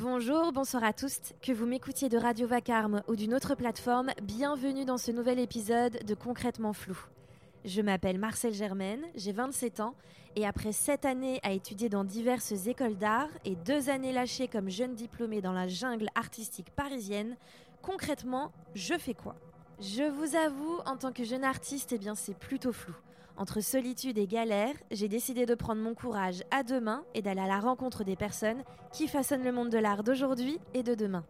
Bonjour, bonsoir à tous. Que vous m'écoutiez de Radio Vacarme ou d'une autre plateforme, bienvenue dans ce nouvel épisode de Concrètement Flou. Je m'appelle Marcel Germaine, j'ai 27 ans et après 7 années à étudier dans diverses écoles d'art et 2 années lâchées comme jeune diplômée dans la jungle artistique parisienne, concrètement, je fais quoi? Je vous avoue, en tant que jeune artiste, eh bien c'est plutôt flou. Entre solitude et galère, j'ai décidé de prendre mon courage à deux mains et d'aller à la rencontre des personnes qui façonnent le monde de l'art d'aujourd'hui et de demain.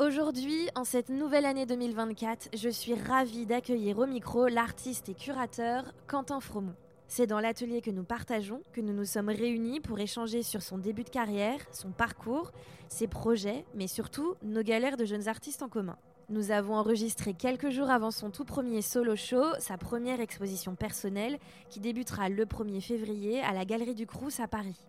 Aujourd'hui, en cette nouvelle année 2024, je suis ravie d'accueillir au micro l'artiste et curateur Quentin Fromont. C'est dans l'atelier que nous partageons que nous nous sommes réunis pour échanger sur son début de carrière, son parcours, ses projets, mais surtout nos galères de jeunes artistes en commun. Nous avons enregistré quelques jours avant son tout premier solo show, sa première exposition personnelle, qui débutera le 1er février à la Galerie du Crous à Paris.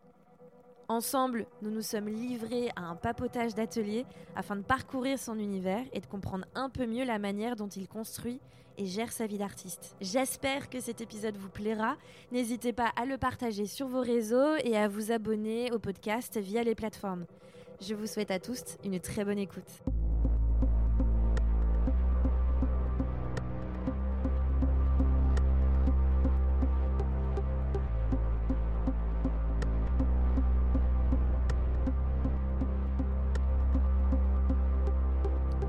Ensemble, nous nous sommes livrés à un papotage d'atelier afin de parcourir son univers et de comprendre un peu mieux la manière dont il construit et gère sa vie d'artiste. J'espère que cet épisode vous plaira. N'hésitez pas à le partager sur vos réseaux et à vous abonner au podcast via les plateformes. Je vous souhaite à tous une très bonne écoute.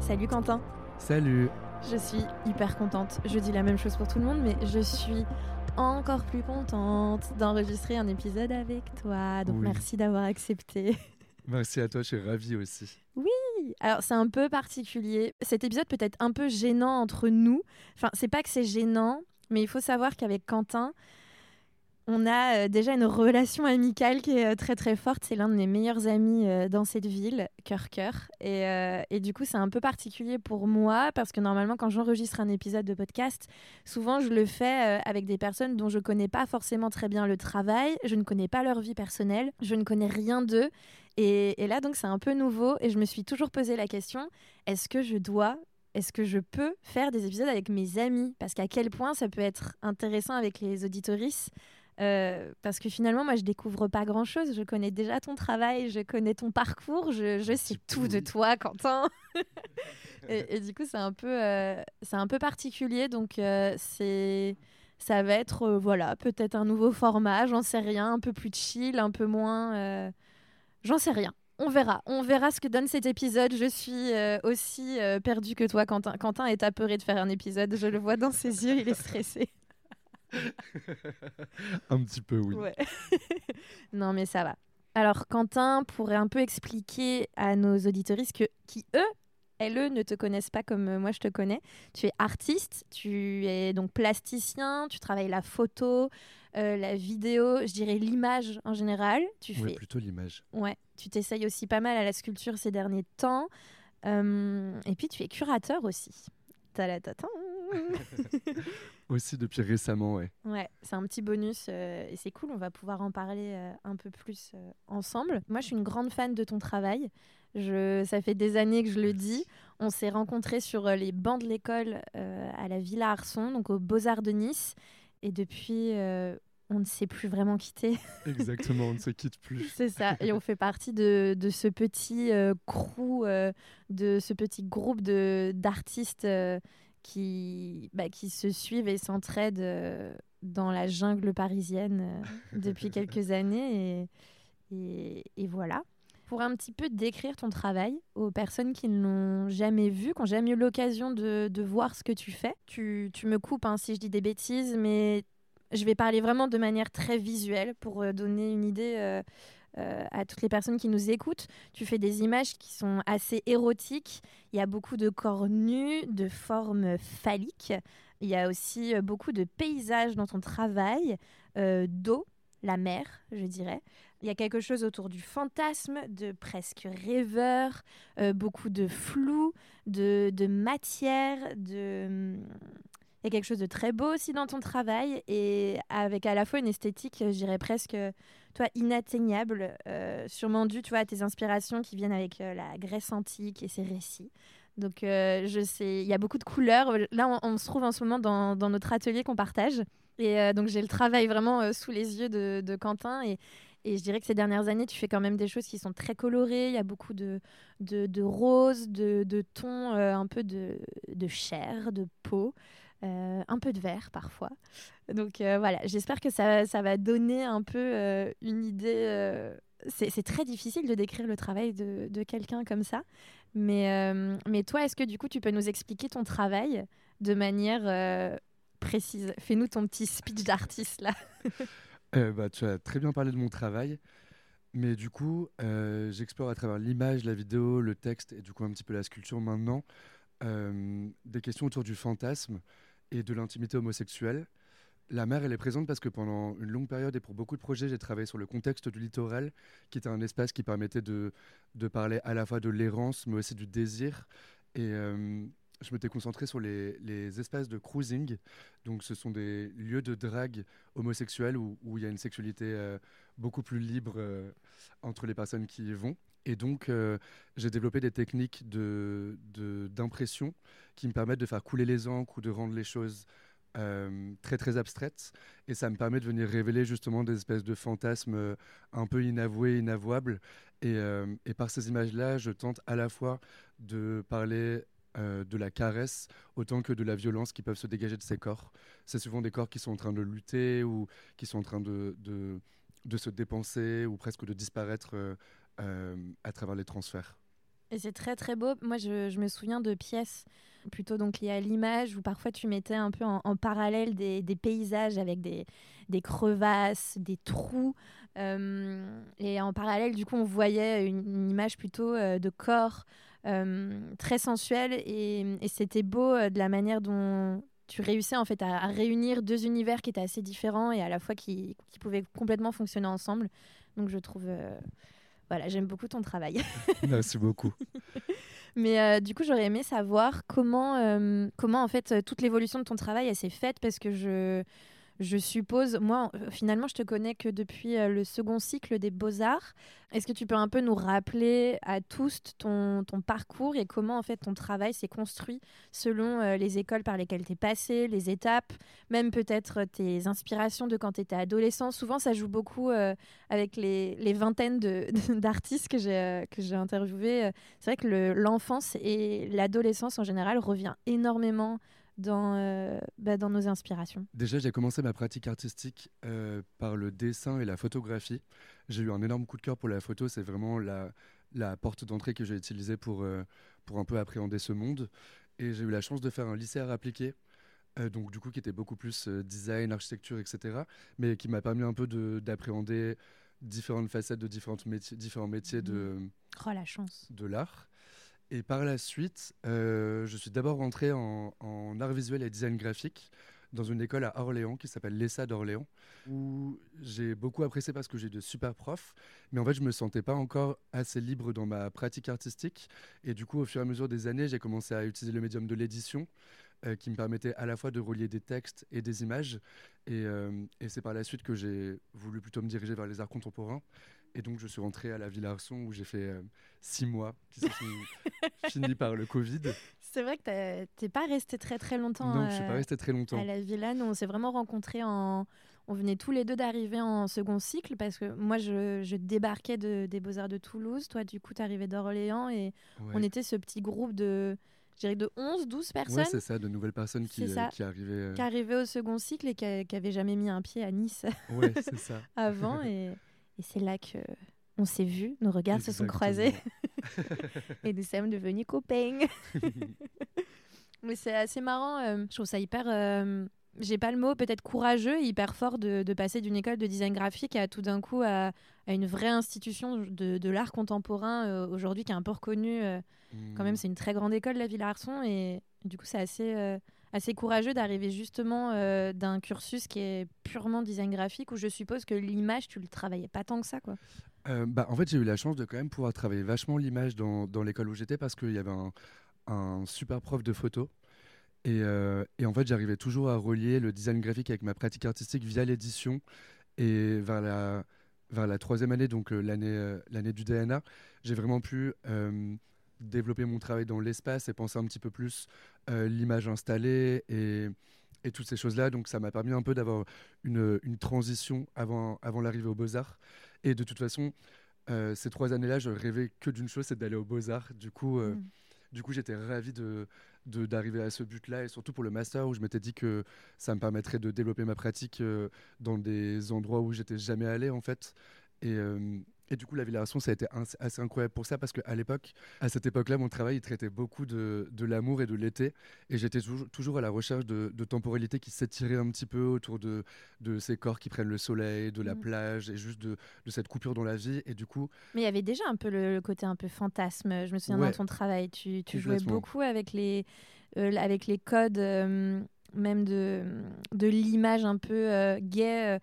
Salut Quentin. Salut. Je suis hyper contente. Je dis la même chose pour tout le monde, mais je suis encore plus contente d'enregistrer un épisode avec toi. Donc merci d'avoir accepté. Merci à toi, je suis ravie aussi. Oui, alors c'est un peu particulier. Cet épisode peut être un peu gênant entre nous. Enfin, c'est pas que c'est gênant, mais il faut savoir qu'avec Quentin, on a euh, déjà une relation amicale qui est euh, très très forte. C'est l'un de mes meilleurs amis euh, dans cette ville, cœur cœur. Et, du coup, c'est un peu particulier pour moi parce que normalement, quand j'enregistre un épisode de podcast, souvent je le fais avec des personnes dont je connais pas forcément très bien le travail. Je ne connais pas leur vie personnelle. Je ne connais rien d'eux. Et, là, donc, c'est un peu nouveau. Et je me suis toujours posé la question est-ce que je dois est-ce que je peux faire des épisodes avec mes amis? Parce qu'à quel point ça peut être intéressant avec les auditorices euh, parce que finalement, moi, je découvre pas grand chose. Je connais déjà ton travail, je connais ton parcours, je, je sais tout de toi, Quentin. et, du coup, c'est un peu, euh, c'est un peu particulier. Donc, euh, c'est, ça va être, voilà, peut-être un nouveau format. J'en sais rien, un peu plus chill, un peu moins. J'en sais rien. On verra, on verra ce que donne cet épisode. Je suis aussi perdue que toi, Quentin. Quentin est apeuré de faire un épisode. Je le vois dans ses yeux, il est stressé. un petit peu, oui. non, mais ça va. Alors, Quentin pourrait un peu expliquer à nos auditoristes que, qui, eux, elles, eux, ne te connaissent pas comme euh, moi je te connais. Tu es artiste, tu es donc plasticien, tu travailles la photo, euh, la vidéo, je dirais l'image en général. Tu fais... plutôt l'image. Ouais, tu t'essayes aussi pas mal à la sculpture ces derniers temps. Euh, et puis tu es curateur aussi. Aussi depuis récemment, ouais. Ouais, c'est un petit bonus euh, et c'est cool, on va pouvoir en parler euh, un peu plus euh, ensemble. Moi, je suis une grande fan de ton travail. Je, ça fait des années que je le dis. On s'est rencontrés sur les bancs de l'école à la Villa Arson, donc aux Beaux-Arts de Nice. Et depuis, on ne s'est plus vraiment quitté. Exactement, on ne se quitte plus. C'est ça. Et on fait partie de, de ce petit crew, de ce petit groupe d'artistes qui, bah, qui se suivent et s'entraident euh, dans la jungle parisienne euh, depuis quelques années. Et, et, voilà. Pour un petit peu décrire ton travail aux personnes qui ne l'ont jamais vu, qui n'ont jamais eu l'occasion de, de, voir ce que tu fais, tu, tu me coupes hein, si je dis des bêtises, mais je vais parler vraiment de manière très visuelle pour euh, donner une idée euh, à toutes les personnes qui nous écoutent. Tu fais des images qui sont assez érotiques. Il y a beaucoup de corps nus, de formes phalliques. Il y a aussi euh, beaucoup de paysages dans ton travail, euh, d'eau, la mer, je dirais. Il y a quelque chose autour du fantasme, de presque rêveur, beaucoup de flou, de, de matière, de... Il y a quelque chose de très beau aussi dans ton travail et avec à la fois une esthétique, je dirais presque toi, inatteignable, euh, sûrement dû tu à tes inspirations qui viennent avec euh, la Grèce antique et ses récits. Donc, euh, je sais, il y a beaucoup de couleurs. Là, on, se trouve en ce moment dans, notre atelier qu'on partage. Et donc, j'ai le travail vraiment sous les yeux de, Quentin. Et, je dirais que ces dernières années, tu fais quand même des choses qui sont très colorées. Il y a beaucoup de, de, de roses, de, de tons un peu de, de chair, de peau. Euh, un peu de vert parfois. Donc euh, voilà, j'espère que ça, ça, va donner un peu euh, une idée. C'est très difficile de décrire le travail de, de quelqu'un comme ça. Mais, mais toi, est-ce que du coup, tu peux nous expliquer ton travail de manière précise? Fais-nous ton petit speech d'artiste là. bah, tu as très bien parlé de mon travail. Mais du coup, j'explore à travers l'image, la vidéo, le texte et du coup un petit peu la sculpture maintenant des questions autour du fantasme et de l'intimité homosexuelle. La mer, elle est présente parce que pendant une longue période et pour beaucoup de projets, j'ai travaillé sur le contexte du littoral, qui était un espace qui permettait de, de parler à la fois de l'errance, mais aussi du désir. Et euh, je m'étais concentré sur les, les, espaces de cruising. Donc, ce sont des lieux de drague homosexuelle où, où il y a une sexualité euh, beaucoup plus libre euh, entre les personnes qui y vont. Et donc, j'ai développé des techniques d'impression de, qui me permettent de faire couler les encres ou de rendre les choses euh, très très abstraites. Et ça me permet de venir révéler justement des espèces de fantasmes euh, un peu inavoués, inavouables. Et, euh, par ces images-là, je tente à la fois de parler de la caresse autant que de la violence qui peuvent se dégager de ces corps. C'est souvent des corps qui sont en train de lutter ou qui sont en train de, de, de se dépenser ou presque de disparaître à travers les transferts. Et c'est très très beau. Moi, je, me souviens de pièces plutôt donc liées à l'image où parfois tu mettais un peu en, parallèle des, paysages avec des, crevasses, des trous. Euh, et en parallèle, du coup, on voyait une, image plutôt euh, de corps euh, très sensuel. Et, c'était beau de la manière dont tu réussissais en fait à, réunir deux univers qui étaient assez différents et à la fois qui pouvaient complètement fonctionner ensemble. Donc je trouve voilà, j'aime beaucoup ton travail. Merci beaucoup. Mais euh, du coup, j'aurais aimé savoir comment, euh, comment en fait toute l'évolution de ton travail s'est faite parce que je je suppose, moi, euh, finalement, je te connais que depuis euh, le second cycle des beaux-arts. Est-ce que tu peux un peu nous rappeler à tous ton, parcours et comment, en fait, ton travail s'est construit selon euh, les écoles par lesquelles tu es passé, les étapes, même peut-être tes inspirations de quand tu étais adolescent? Souvent, ça joue beaucoup avec les, les vingtaines d'artistes que j'ai interviewés. C'est vrai que l'enfance et l'adolescence, en général, revient énormément dans, euh, bah, dans nos inspirations Déjà, j'ai commencé ma pratique artistique euh, par le dessin et la photographie. J'ai eu un énorme coup de cœur pour la photo. C'est vraiment la, la porte d'entrée que j'ai utilisée pour, euh, pour un peu appréhender ce monde. Et j'ai eu la chance de faire un lycée à appliqué. donc du coup qui était beaucoup plus design, architecture, etc. Mais qui m'a permis un peu d'appréhender différentes facettes de différentes métiers, différents métiers de, oh, la chance. de l'art. Et par la suite, euh, je suis d'abord rentré en, art visuel et design graphique dans une école à Orléans qui s'appelle l'ESSA d'Orléans, où j'ai beaucoup apprécié parce que j'ai de super profs, mais en fait je me sentais pas encore assez libre dans ma pratique artistique. Et du coup, au fur et à mesure des années, j'ai commencé à utiliser le médium de l'édition, euh, qui me permettait à la fois de relier des textes et des images. Euh, et c'est par la suite que j'ai voulu plutôt me diriger vers les arts contemporains. Et donc, je suis rentré à la Villa Arson où j'ai fait euh, six mois qui se sont finis par le Covid. C'est vrai que tu n'es pas resté très très longtemps. Non, je je suis pas resté très longtemps. À la Villa, nous, on s'est vraiment rencontrés en. On venait tous les deux d'arriver en second cycle parce que moi, je, je débarquais de, des Beaux-Arts de Toulouse. Toi, du coup, tu arrivais d'Orléans et on était ce petit groupe de je de 11, 12 personnes. Ouais, c'est ça, de nouvelles personnes qui, euh, qui arrivaient. Euh, qui arrivaient au second cycle et qui n'avaient jamais mis un pied à Nice ouais, ça. avant. Et, et c'est là que on s'est vus, nos regards se sont croisés et nous sommes devenus copains. Mais c'est assez marrant, euh, je trouve ça hyper. Euh, j'ai pas le mot, peut-être courageux, hyper fort de, de passer d'une école de design graphique à tout d'un coup à, à, une vraie institution de, de l'art contemporain euh, aujourd'hui qui est un peu reconnue. Quand même, hmm. c'est une très grande école, la Villa Arson, et du coup, c'est assez assez courageux d'arriver justement euh, d'un cursus qui est purement design graphique où je suppose que l'image, tu le travaillais pas tant que ça, quoi. Euh, bah, en fait, j'ai eu la chance de quand même pouvoir travailler vachement l'image dans, dans l'école où j'étais parce qu'il y avait un, super prof de photo. Et, euh, et en fait, j'arrivais toujours à relier le design graphique avec ma pratique artistique via l'édition. Et vers la, vers la troisième année, donc l'année du DNA, j'ai vraiment pu développer mon travail dans l'espace et penser un petit peu plus euh, l'image installée et, et, toutes ces choses-là. Donc ça m'a permis un peu d'avoir une, une, transition avant, avant l'arrivée aux beaux-arts. Et de toute façon, ces trois années-là, je rêvais que d'une chose, c'est d'aller aux Beaux-Arts. Du coup, mm. du coup j'étais ravi de, d'arriver à ce but-là et surtout pour le master où je m'étais dit que ça me permettrait de développer ma pratique dans des endroits où j'étais jamais allé en fait. Et, et du coup, la Villarason, ça a été assez incroyable pour ça parce qu'à l'époque, à cette époque-là, mon travail, il traitait beaucoup de, de l'amour et de l'été. Et j'étais toujours, toujours, à la recherche de, de temporalité qui s'étirait un petit peu autour de, de ces corps qui prennent le soleil, de la mmh. plage et juste de, cette coupure dans la vie. Et du coup. Mais il y avait déjà un peu le, côté un peu fantasme. Je me souviens dans ton travail, tu, tu jouais beaucoup avec les, euh, avec les codes. Euh, même de, de l'image un peu euh, gay.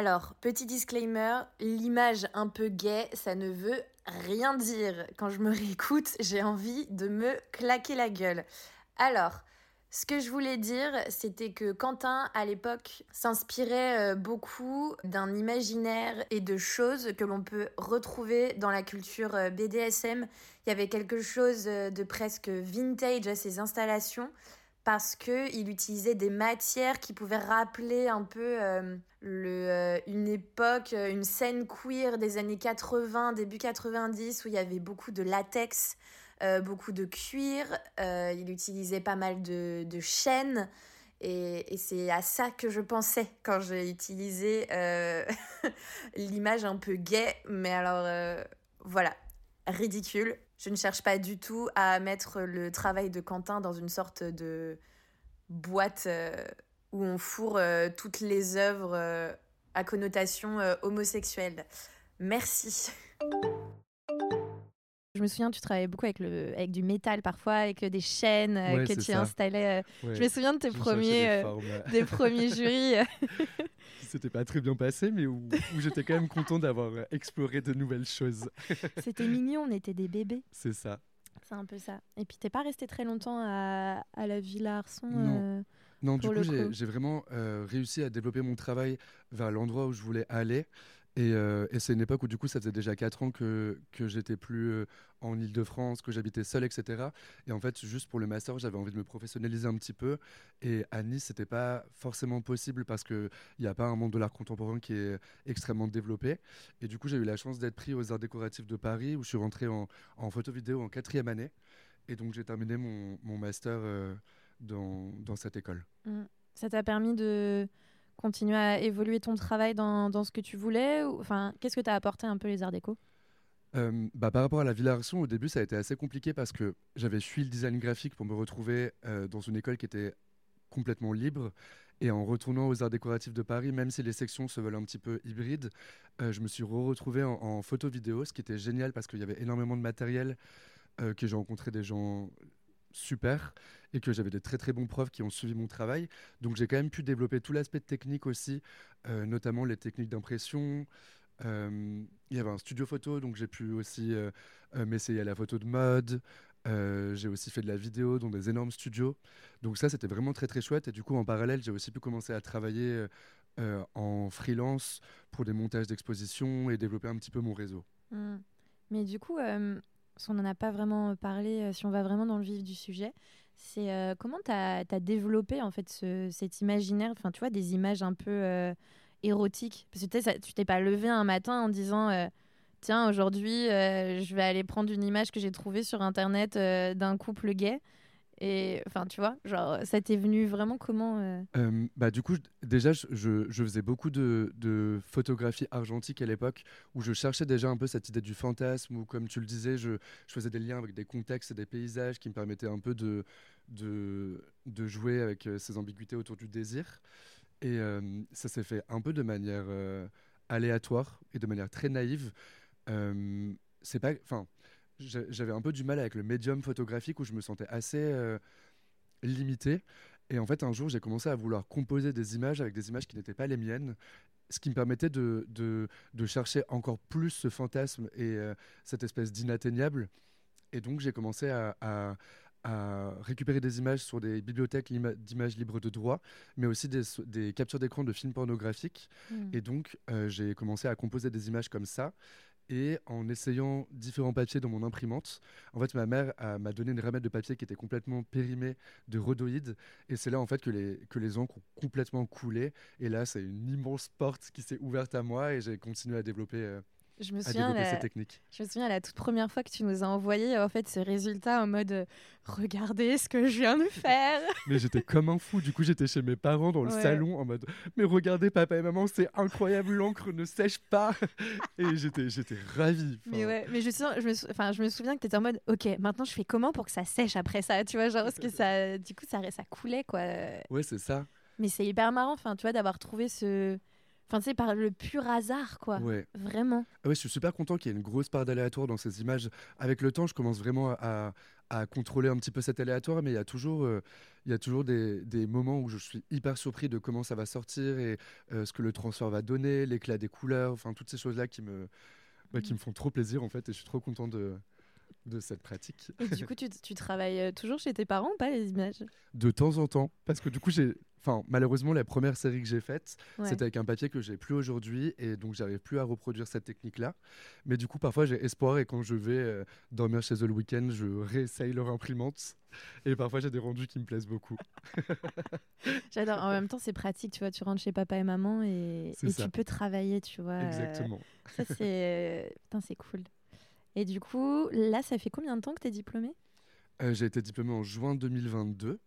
Alors, petit disclaimer, l'image un peu gay, ça ne veut rien dire. Quand je me réécoute, j'ai envie de me claquer la gueule. Alors, ce que je voulais dire, c'était que Quentin, à l'époque, s'inspirait euh, beaucoup d'un imaginaire et de choses que l'on peut retrouver dans la culture euh, BDSM. Il y avait quelque chose euh, de presque vintage à ses installations parce qu'il utilisait des matières qui pouvaient rappeler un peu euh, euh, une époque, euh, une scène queer des années 80, début 90, où il y avait beaucoup de latex, beaucoup de cuir. il utilisait pas mal de, de chaînes. Et, et c'est à ça que je pensais quand j'ai utilisé l'image un peu gay. Mais alors, voilà, ridicule. Je ne cherche pas du tout à mettre le travail de Quentin dans une sorte de boîte euh, où on fourre euh, toutes les œuvres euh, à connotation homosexuelle. Merci. Je me souviens, tu travaillais beaucoup avec, le, avec du métal parfois, avec des chaînes que tu installais. Je me souviens de tes premiers, des premiers jurys. C'était pas très bien passé, mais où, j'étais quand même content d'avoir exploré de nouvelles choses. C'était mignon, on était des bébés. C'est ça. C'est un peu ça. Et puis t'es pas resté très longtemps à, à la Villa Arson Non. Euh, non, du coup, j'ai vraiment euh, réussi à développer mon travail vers l'endroit où je voulais aller. Euh, et, c'est une époque où du coup ça faisait déjà 4 ans que, que j'étais plus euh, en Ile-de-France, que j'habitais seul, etc. Et en fait, juste pour le master, j'avais envie de me professionnaliser un petit peu. Et à Nice, c'était pas forcément possible parce qu'il n'y a pas un monde de l'art contemporain qui est extrêmement développé. Et du coup, j'ai eu la chance d'être pris aux Arts décoratifs de Paris où je suis rentré en, photo-vidéo en quatrième année. Et donc j'ai terminé mon, mon master euh, dans, dans, cette école. Mmh. Ça t'a permis de continuer à évoluer ton travail dans, dans ce que tu voulais ou, enfin, Qu'est-ce que tu as apporté un peu les arts déco? Euh, bah, par rapport à la Villa Arson, au début, ça a été assez compliqué parce que j'avais suivi le design graphique pour me retrouver euh, dans une école qui était complètement libre. Et en retournant aux arts décoratifs de Paris, même si les sections se veulent un petit peu hybrides, euh, je me suis retrouvé en, en photo-vidéo, ce qui était génial parce qu'il y avait énormément de matériel, que j'ai rencontré des gens super et que j'avais des très très bons profs qui ont suivi mon travail. Donc j'ai quand même pu développer tout l'aspect technique aussi, euh, notamment les techniques d'impression. Euh, il y avait un studio photo, donc j'ai pu aussi euh, m'essayer à la photo de mode. j'ai aussi fait de la vidéo dans des énormes studios. Donc ça, c'était vraiment très très chouette. Et du coup, en parallèle, j'ai aussi pu commencer à travailler en freelance pour des montages d'expositions et développer un petit peu mon réseau. Mmh. Mais du coup, on n'en a pas vraiment parlé, si on va vraiment dans le vif du sujet, c'est euh, comment tu as, développé en fait cet imaginaire, enfin tu vois, des images un peu euh, érotiques? Parce que tu t'es pas levé un matin en disant euh, tiens, aujourd'hui, je vais aller prendre une image que j'ai trouvée sur internet d'un couple gay. Et enfin, tu vois, genre, ça t'est venu vraiment comment euh euh, Bah, du coup, déjà, je, faisais beaucoup de, de, photographie argentique à l'époque, où je cherchais déjà un peu cette idée du fantasme, ou comme tu le disais, je, faisais des liens avec des contextes et des paysages qui me permettaient un peu de, jouer avec euh, ces ambiguïtés autour du désir. Et ça s'est fait un peu de manière aléatoire et de manière très naïve. c'est pas, enfin j'avais un peu du mal avec le médium photographique où je me sentais assez euh, limité. Et en fait, un jour, j'ai commencé à vouloir composer des images avec des images qui n'étaient pas les miennes, ce qui me permettait de, de, de chercher encore plus ce fantasme et euh, cette espèce d'inatteignable. Et donc, j'ai commencé à, à, récupérer des images sur des bibliothèques d'images libres de droit, mais aussi des, des captures d'écran de films pornographiques. Hmm. Et donc, euh, j'ai commencé à composer des images comme ça. Et en essayant différents papiers dans mon imprimante, en fait, ma mère m'a donné une ramette de papier qui était complètement périmée de rhodoïdes. Et c'est là, en fait, que les, que les encres ont complètement coulé. Et là, c'est une immense porte qui s'est ouverte à moi et j'ai continué à développer. Je me souviens la... technique. Je me souviens la toute première fois que tu nous as envoyé en fait ce résultat en mode euh, regardez ce que je viens de faire. mais j'étais comme un fou. Du coup, j'étais chez mes parents dans le salon en mode mais regardez papa et maman, c'est incroyable, l'encre ne sèche pas. et j'étais j'étais ravie. Mais ouais, mais je, je me enfin je me souviens que tu étais en mode OK, maintenant je fais comment pour que ça sèche après ça, tu vois, genre parce que ça du coup ça ça coulait quoi. Ouais, c'est ça. Mais c'est hyper marrant enfin tu vois d'avoir trouvé ce Enfin, tu sais, par le pur hasard, quoi. Ouais. Vraiment. Ah ouais, je suis super content qu'il y ait une grosse part d'aléatoire dans ces images. Avec le temps, je commence vraiment à, à contrôler un petit peu cet aléatoire, mais il y a toujours, euh, il y a toujours des, des, moments où je suis hyper surpris de comment ça va sortir et euh, ce que le transfert va donner, l'éclat des couleurs, enfin, toutes ces choses-là qui me, bah, qui me font trop plaisir, en fait, et je suis trop content de, de cette pratique. Et du coup, tu, tu travailles euh, toujours chez tes parents ou pas les images? De temps en temps, parce que du coup, j'ai Enfin, malheureusement, la première série que j'ai faite, c'était avec un papier que j'ai plus aujourd'hui et donc j'arrive plus à reproduire cette technique-là. Mais du coup, parfois j'ai espoir et quand je vais euh, dormir chez eux le week-end, je réessaye leur imprimante et parfois j'ai des rendus qui me plaisent beaucoup. J'adore. En même temps, c'est pratique, tu vois. Tu rentres chez papa et maman et, tu peux travailler, tu vois. Euh, Exactement. ça c'est, putain, c'est cool. Et du coup, là, ça fait combien de temps que tu es diplômé euh, J'ai été diplômé en juin 2022.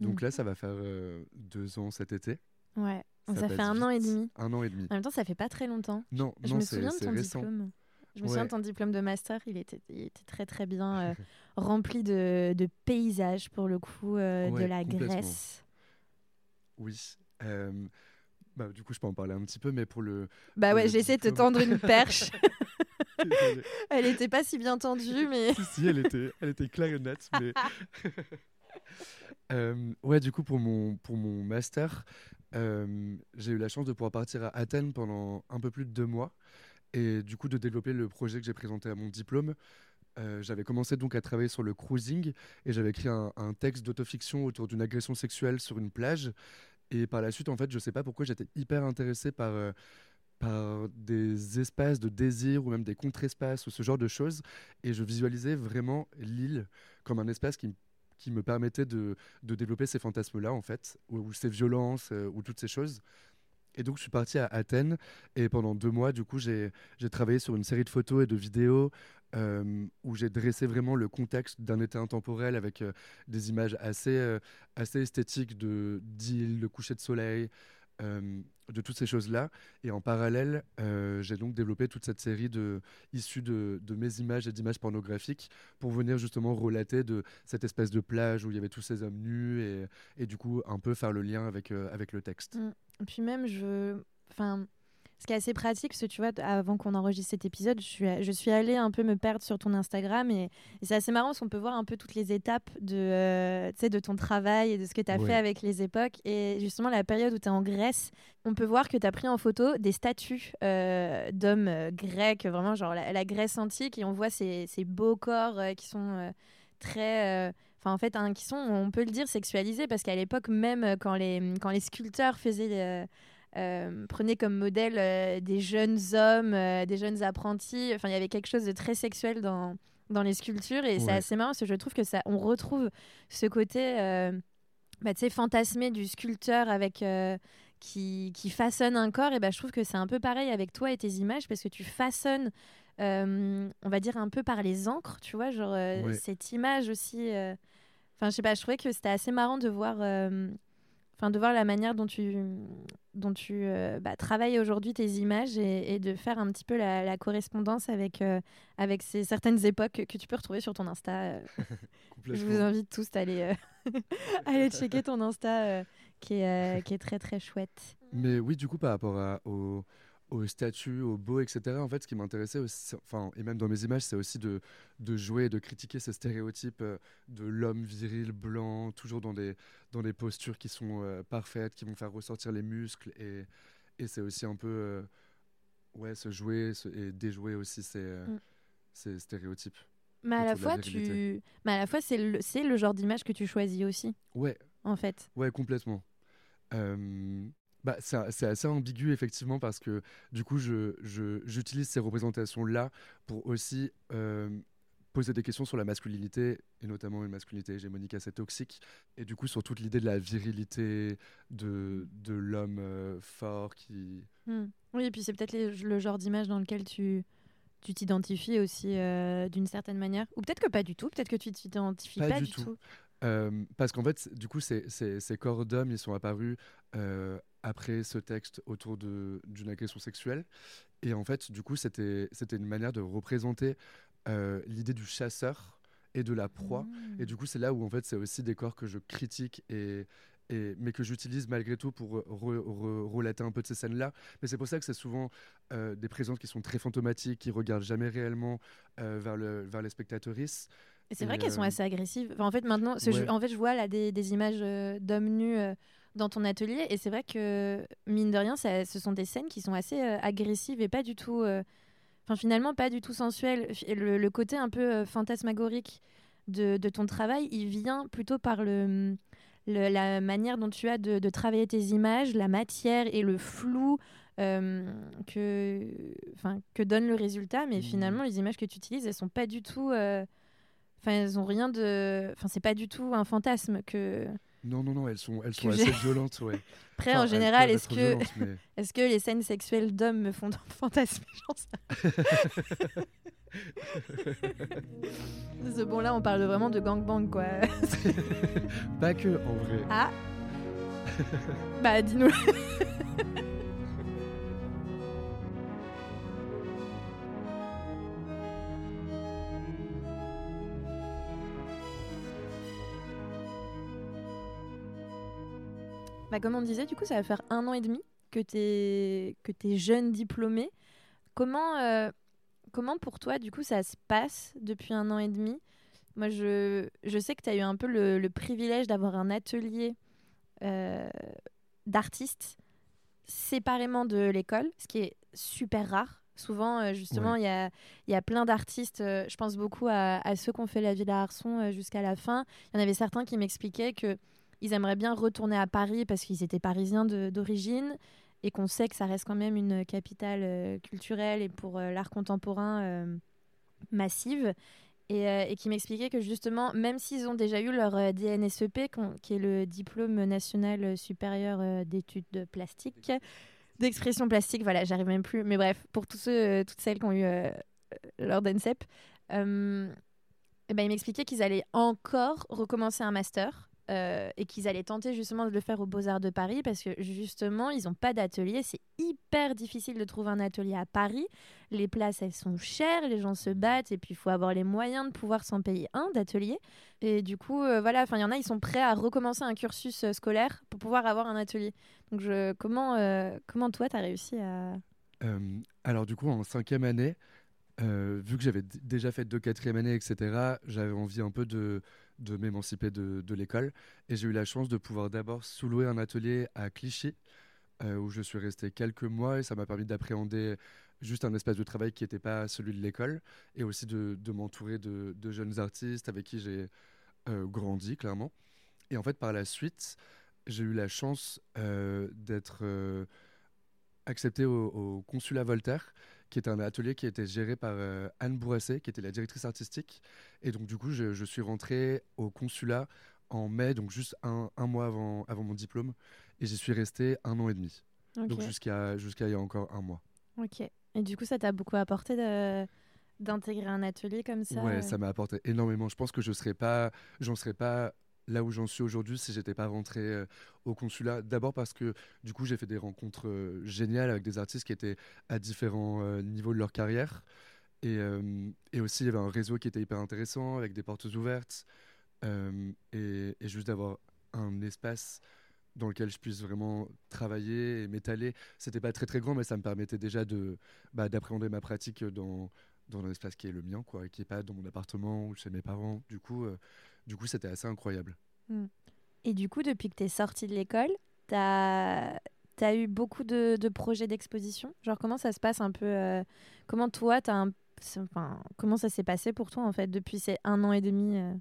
Donc là, ça va faire euh, deux ans cet été. Ouais, ça, fait un an et demi. Un an et demi. En même temps, ça fait pas très longtemps. Non, je, me souviens de ton diplôme. Je me souviens de ton diplôme de master, il était, était très très bien euh, rempli de, de, paysages pour le coup, euh, de la Grèce. Oui. Bah, du coup, je peux en parler un petit peu, mais pour le. Bah ouais, j'essaie de te tendre une perche. elle était pas si bien tendue, mais. si, si, elle était, elle était claire et nette, mais. Euh, ouais, du coup, pour mon, pour mon master, euh, j'ai eu la chance de pouvoir partir à Athènes pendant un peu plus de deux mois et du coup de développer le projet que j'ai présenté à mon diplôme. Euh, j'avais commencé donc à travailler sur le cruising et j'avais écrit un, un texte d'autofiction autour d'une agression sexuelle sur une plage. Et par la suite, en fait, je sais pas pourquoi j'étais hyper intéressé par, par des espaces de désir ou même des contre-espaces ou ce genre de choses. Et je visualisais vraiment l'île comme un espace qui me qui me permettait de, de développer ces fantasmes-là, en fait, ou, ces violences, euh, ou toutes ces choses. Et donc, je suis parti à Athènes et pendant deux mois, du coup, j'ai travaillé sur une série de photos et de vidéos euh, où j'ai dressé vraiment le contexte d'un été intemporel avec euh, des images assez, assez esthétiques d'îles, de coucher de soleil, euh, de toutes ces choses-là. Et en parallèle, euh, j'ai donc développé toute cette série de, de, mes images et d'images pornographiques pour venir justement relater de cette espèce de plage où il y avait tous ces hommes nus et, du coup un peu faire le lien avec, euh, avec le texte. Mm. Et puis même, je... Enfin, ce qui est assez pratique, parce que tu vois, avant qu'on enregistre cet épisode, je suis, je suis allée un peu me perdre sur ton Instagram et, c'est assez marrant parce qu'on peut voir un peu toutes les étapes de, euh, de ton travail et de ce que tu as fait avec les époques. Et justement, la période où tu es en Grèce, on peut voir que tu as pris en photo des statues euh, d'hommes euh, grecs, vraiment genre la, Grèce antique, et on voit ces, ces beaux corps qui sont très enfin en fait hein, qui sont on peut le dire sexualisés parce qu'à l'époque même quand les quand les sculpteurs faisaient euh, prenez comme modèle euh, des jeunes hommes, euh, des jeunes apprentis. Enfin, il y avait quelque chose de très sexuel dans, dans les sculptures et c'est assez marrant parce que je trouve que ça, on retrouve ce côté, bah, fantasmé du sculpteur avec qui, qui, façonne un corps. Et bah, je trouve que c'est un peu pareil avec toi et tes images parce que tu façonnes, on va dire un peu par les encres, tu vois, genre cette image aussi. Enfin, je sais pas, je trouvais que c'était assez marrant de voir enfin de voir la manière dont tu dont tu euh, bah, travailles aujourd'hui tes images et, de faire un petit peu la, correspondance avec euh, avec ces certaines époques que tu peux retrouver sur ton Insta. Euh. Je vous invite tous à aller aller checker ton Insta qui est qui est très très chouette. Mais oui, du coup par rapport à, au au statut, au beau, etc. En fait, ce qui m'intéressait, enfin, et même dans mes images, c'est aussi de, de jouer, de critiquer ces stéréotypes euh, de l'homme viril, blanc, toujours dans des, dans des postures qui sont euh, parfaites, qui vont faire ressortir les muscles. Et, et c'est aussi un peu, euh, ouais, se jouer et déjouer aussi ces, mm. ces stéréotypes. Mais à la fois, tu... Mais à la fois, c'est le, le genre d'image que tu choisis aussi. Ouais. En fait. Ouais, complètement. Bah, c'est assez ambigu effectivement parce que du coup j'utilise je, ces représentations là pour aussi euh, poser des questions sur la masculinité et notamment une masculinité hégémonique assez toxique et du coup sur toute l'idée de la virilité de, de l'homme euh, fort qui hmm. oui et puis c'est peut-être le genre d'image dans lequel tu tu t'identifies aussi euh, d'une certaine manière Ou peut-être que pas du tout, peut-être que tu t'identifies pas, pas, du, tout. Euh, parce qu'en fait, du coup, ces, ces, corps d'hommes, ils sont apparus euh, après ce texte autour d'une agression sexuelle. Et en fait, du coup, c'était une manière de représenter l'idée du chasseur et de la proie. Et du mmh. coup, c'est là où, en fait, c'est aussi des corps que je critique et, mais que j'utilise malgré tout pour relater un peu de ces scènes-là. Mais c'est pour ça que c'est souvent euh, des présences qui sont très fantomatiques, qui regardent jamais réellement euh, vers, le, vers les spectatrices. C'est vrai qu'elles sont euh, assez agressives. en fait, maintenant, je, en fait, je vois là des, des images d'hommes nus dans ton atelier, et c'est vrai que mine de rien, ça, ce sont des scènes qui sont assez agressives et pas du tout, enfin finalement pas du tout sensuelles. Le, le côté un peu fantasmagorique de, de, ton travail, il vient plutôt par le la manière dont tu as de, travailler tes images, la matière et le flou euh, que, que donne le résultat. Mais mmh. finalement, les images que tu utilises, elles sont pas du tout. Enfin, elles ont rien de. Enfin, c'est pas du tout un fantasme que. Non, non, non, elles sont, elles sont assez violentes, ouais. Après, en général, est-ce que, est-ce que les scènes sexuelles d'hommes me font fantasmer Ce bon là, on parle vraiment de gangbang quoi. Pas que en vrai. Ah. bah dis-nous. Bah, comme on disait, du coup, ça va faire un an et demi que tu es, que es jeune diplômé. Comment, euh, comment pour toi, du coup, ça se passe depuis un an et demi? Moi, je, je sais que tu as eu un peu le, privilège d'avoir un atelier euh, d'artistes séparément de l'école, ce qui est super rare. Souvent, euh, justement, il y, a, y, a, plein d'artistes. Euh, je pense beaucoup à, à ceux qui ont fait la Villa Arson jusqu'à la fin. Il y en avait certains qui m'expliquaient que ils aimeraient bien retourner à Paris parce qu'ils étaient parisiens d'origine et qu'on sait que ça reste quand même une capitale euh, culturelle et pour euh, l'art contemporain euh, massive. Et, qui m'expliquait que justement, même s'ils ont déjà eu leur DNSEP, qui est le diplôme national supérieur d'études plastiques, d'expression plastique, voilà, j'arrive même plus, mais bref, pour tous ceux, toutes celles qui ont eu leur DNSEP, eh ben, il m'expliquait qu'ils allaient encore recommencer un master euh, et qu'ils allaient tenter justement de le faire aux Beaux-Arts de Paris parce que justement, ils n'ont pas d'atelier. C'est hyper difficile de trouver un atelier à Paris. Les places, elles sont chères, les gens se battent et puis il faut avoir les moyens de pouvoir s'en payer un d'atelier. Et du coup, euh, voilà, enfin, il y en a, ils sont prêts à recommencer un cursus euh, scolaire pour pouvoir avoir un atelier. Donc, comment, comment toi, tu as réussi à. alors, du coup, en cinquième année, vu que j'avais déjà fait deux quatrième années, etc., j'avais envie un peu de de m'émanciper de, l'école. Et j'ai eu la chance de pouvoir d'abord sous-louer un atelier à Clichy, euh, où je suis resté quelques mois et ça m'a permis d'appréhender juste un espace de travail qui n'était pas celui de l'école et aussi de, m'entourer de, de, jeunes artistes avec qui j'ai euh, grandi clairement. Et en fait, par la suite, j'ai eu la chance euh, d'être accepté au, au, consulat Voltaire qui est un atelier qui été géré par euh, Anne Bourrassé, qui était la directrice artistique. Et donc, du coup, je, suis rentré au consulat en mai, donc juste un, un mois avant, avant mon diplôme. Et j'y suis resté un an et demi. Donc, jusqu'à jusqu'à il y a encore un mois. Ok. Et du coup, ça t'a beaucoup apporté de d'intégrer un atelier comme ça Ouais, ça m'a apporté énormément. Je pense que je serais pas, j'en serais pas là où j'en suis aujourd'hui si j'étais pas rentré euh, au consulat. D'abord parce que du coup j'ai fait des rencontres euh, géniales avec des artistes qui étaient à différents euh, niveaux de leur carrière. Et, aussi il y avait un réseau qui était hyper intéressant avec des portes ouvertes et, et, juste d'avoir un espace dans lequel je puisse vraiment travailler et m'étaler. C'était pas très très grand mais ça me permettait déjà de bah, d'appréhender ma pratique dans dans un espace qui est le mien quoi et qui est pas dans mon appartement ou chez mes parents. Du coup du coup, c'était assez incroyable. Hmm. Et du coup, depuis que tu es sorti de l'école, tu as, as, eu beaucoup de, de projets d'exposition? Genre, comment ça se passe un peu euh, Comment toi, as un, enfin, comment ça s'est passé pour toi, en fait, depuis ces un an et demi euh?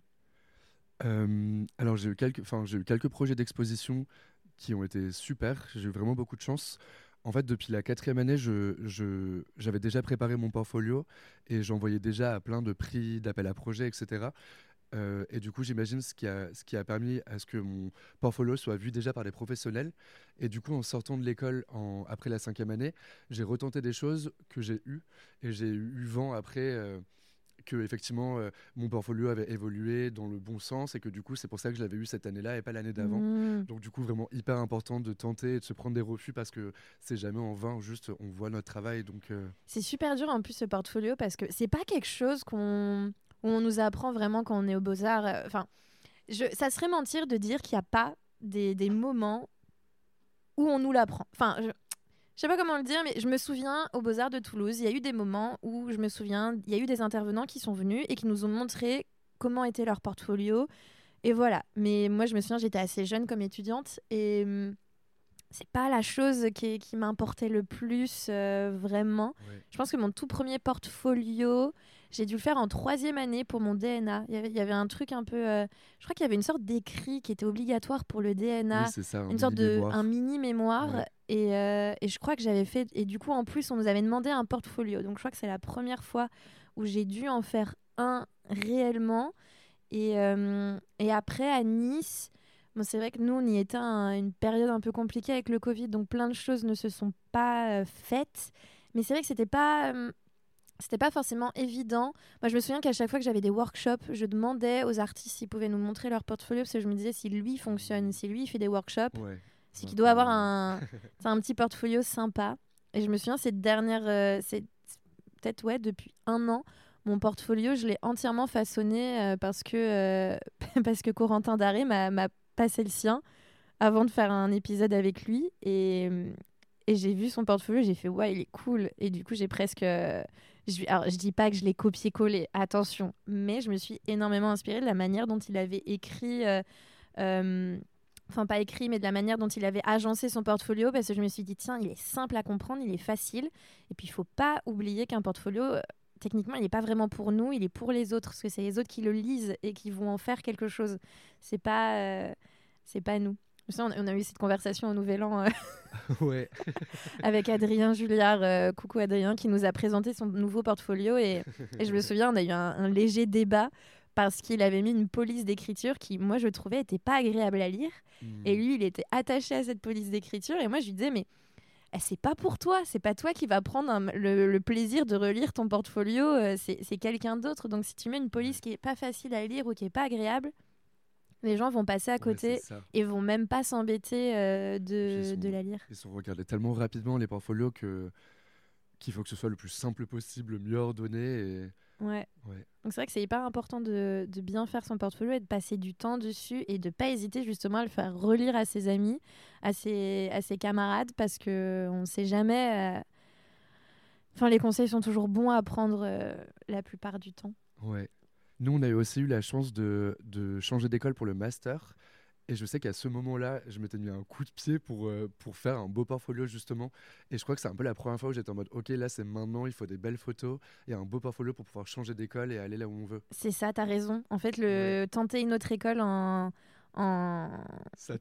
Euh, alors j'ai eu quelques, enfin j'ai eu quelques projets d'exposition qui ont été super. J'ai eu vraiment beaucoup de chance. En fait, depuis la quatrième année, j'avais je, j'avais déjà préparé mon portfolio et j'envoyais déjà à plein de prix, d'appels à projets, etc. Euh, et du coup, j'imagine ce, qui a, ce qui a permis à ce que mon portfolio soit vu déjà par des professionnels. Et du coup, en sortant de l'école après la cinquième année, j'ai retenté des choses que j'ai eues. Et j'ai eu vent après euh, que effectivement euh, mon portfolio avait évolué dans le bon sens et que du coup, c'est pour ça que je l'avais eu cette année-là et pas l'année d'avant. Mmh. Donc du coup, vraiment hyper important de tenter et de se prendre des refus parce que c'est jamais en vain, juste on voit notre travail. Donc C'est super dur en plus ce portfolio parce que c'est pas quelque chose qu'on où on nous apprend vraiment quand on est au Beaux-Arts. Euh, enfin, ça serait mentir de dire qu'il n'y a pas des, moments où on nous l'apprend. Enfin, je, ne sais pas comment le dire, mais je me souviens au Beaux-Arts de Toulouse, il y a eu des moments où je me souviens, il y a eu des intervenants qui sont venus et qui nous ont montré comment était leur portfolio. Et voilà. Mais moi, je me souviens, j'étais assez jeune comme étudiante et hum, c'est pas la chose qui, qui m'importait le plus euh, vraiment. Je pense que mon tout premier portfolio, j'ai dû le faire en troisième année pour mon DNA. Il y avait, un truc un peu. Euh, je crois qu'il y avait une sorte d'écrit qui était obligatoire pour le DNA. une sorte de un mini mémoire. Et, euh, et, je crois que j'avais fait. Et du coup, en plus, on nous avait demandé un portfolio. Donc je crois que c'est la première fois où j'ai dû en faire un réellement. Et, euh, et après, à Nice. Bon, c'est vrai que nous, on y était à une période un peu compliquée avec le Covid, donc plein de choses ne se sont pas faites. Mais c'est vrai que c'était pas c'était pas forcément évident. Moi, je me souviens qu'à chaque fois que j'avais des workshops, je demandais aux artistes s'ils pouvaient nous montrer leur portfolio parce que je me disais si lui fonctionne, si lui fait des workshops, c'est qu'il doit avoir un, un petit portfolio sympa. Et je me souviens cette dernière, euh, c'est peut-être ouais depuis un an, mon portfolio, je l'ai entièrement façonné euh, parce que euh, parce que Corentin Daré m'a passé le sien avant de faire un épisode avec lui et et j'ai vu son portfolio, j'ai fait ouais, il est cool. Et du coup, j'ai presque je, alors, je dis pas que je l'ai copié-collé, attention, mais je me suis énormément inspirée de la manière dont il avait écrit. Euh, euh, enfin pas écrit, mais de la manière dont il avait agencé son portfolio, parce que je me suis dit, tiens, il est simple à comprendre, il est facile. Et puis, il faut pas oublier qu'un portfolio, euh, techniquement, il n'est pas vraiment pour nous, il est pour les autres, parce que c'est les autres qui le lisent et qui vont en faire quelque chose. C'est pas, c'est pas nous. On a eu cette conversation au Nouvel An ouais. avec Adrien Julliard. Euh, coucou Adrien, qui nous a présenté son nouveau portfolio. Et, je me souviens, on a eu un, léger débat parce qu'il avait mis une police d'écriture qui, moi, je trouvais, était pas agréable à lire. Et hmm. lui, il était attaché à cette police d'écriture. Et moi, je lui disais, mais eh, c'est pas pour toi, c'est pas toi qui va prendre le, plaisir de relire ton portfolio, euh, c'est quelqu'un d'autre. Donc si tu mets une police qui est pas facile à lire ou qui est pas agréable, les gens vont passer à côté et vont même pas s'embêter euh, de, de, la lire. Ils sont regardés tellement rapidement les portfolios que qu'il faut que ce soit le plus simple possible, mieux ordonné. Et... Ouais. Donc c'est vrai que c'est hyper important de, de, bien faire son portfolio et de passer du temps dessus et de pas hésiter justement à le faire relire à ses amis, à ses, à ses camarades parce que on sait jamais. Euh, enfin, les conseils sont toujours bons à prendre euh, la plupart du temps. Ouais. Nous, on a aussi eu la chance de, de changer d'école pour le master. Et je sais qu'à ce moment-là, je m'étais mis un coup de pied pour, euh, pour faire un beau portfolio, justement. Et je crois que c'est un peu la première fois où j'étais en mode, OK, là, c'est maintenant, il faut des belles photos et un beau portfolio pour pouvoir changer d'école et aller là où on veut. C'est ça, tu as raison. En fait, le tenter une autre école en, en...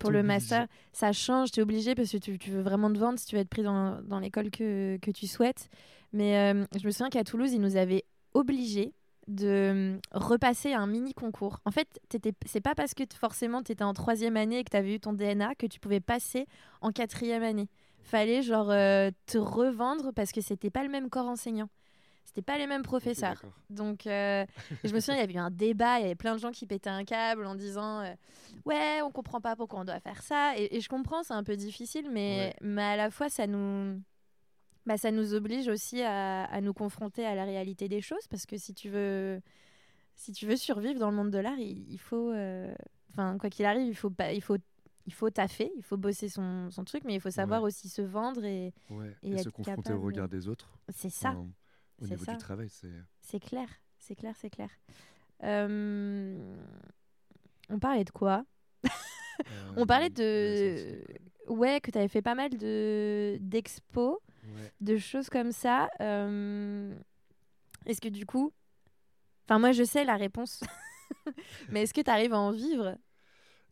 pour le master, ça change. Tu es obligé parce que tu, tu, veux vraiment te vendre si tu veux être pris dans, dans l'école que, que, tu souhaites. Mais euh, je me souviens qu'à Toulouse, ils nous avaient obligés de hum, repasser un mini concours. En fait, c'est pas parce que forcément tu étais en troisième année et que tu avais eu ton DNA que tu pouvais passer en quatrième année. Fallait genre euh, te revendre parce que c'était pas le même corps enseignant. C'était pas les mêmes professeurs. Donc, euh, je me souviens, il y avait eu un débat, il y avait plein de gens qui pétaient un câble en disant euh, Ouais, on comprend pas pourquoi on doit faire ça. Et, je comprends, c'est un peu difficile, mais, mais à la fois, ça nous bah, ça nous oblige aussi à, nous confronter à la réalité des choses parce que si tu veux, si tu veux survivre dans le monde de l'art, il, faut, euh, enfin quoi qu'il arrive, il faut pas, il faut il faut taffer, il faut bosser son, son truc, mais il faut savoir aussi se vendre et, et, se confronter au regard des autres. C'est ça. au niveau du travail, c'est. C'est clair, c'est clair, c'est clair. Euh, on parlait de quoi? On parlait euh, de. Ouais, que tu avais fait pas mal d'expos de choses comme ça. Euh, est-ce que du coup, enfin moi je sais la réponse, mais est-ce que tu arrives à en vivre?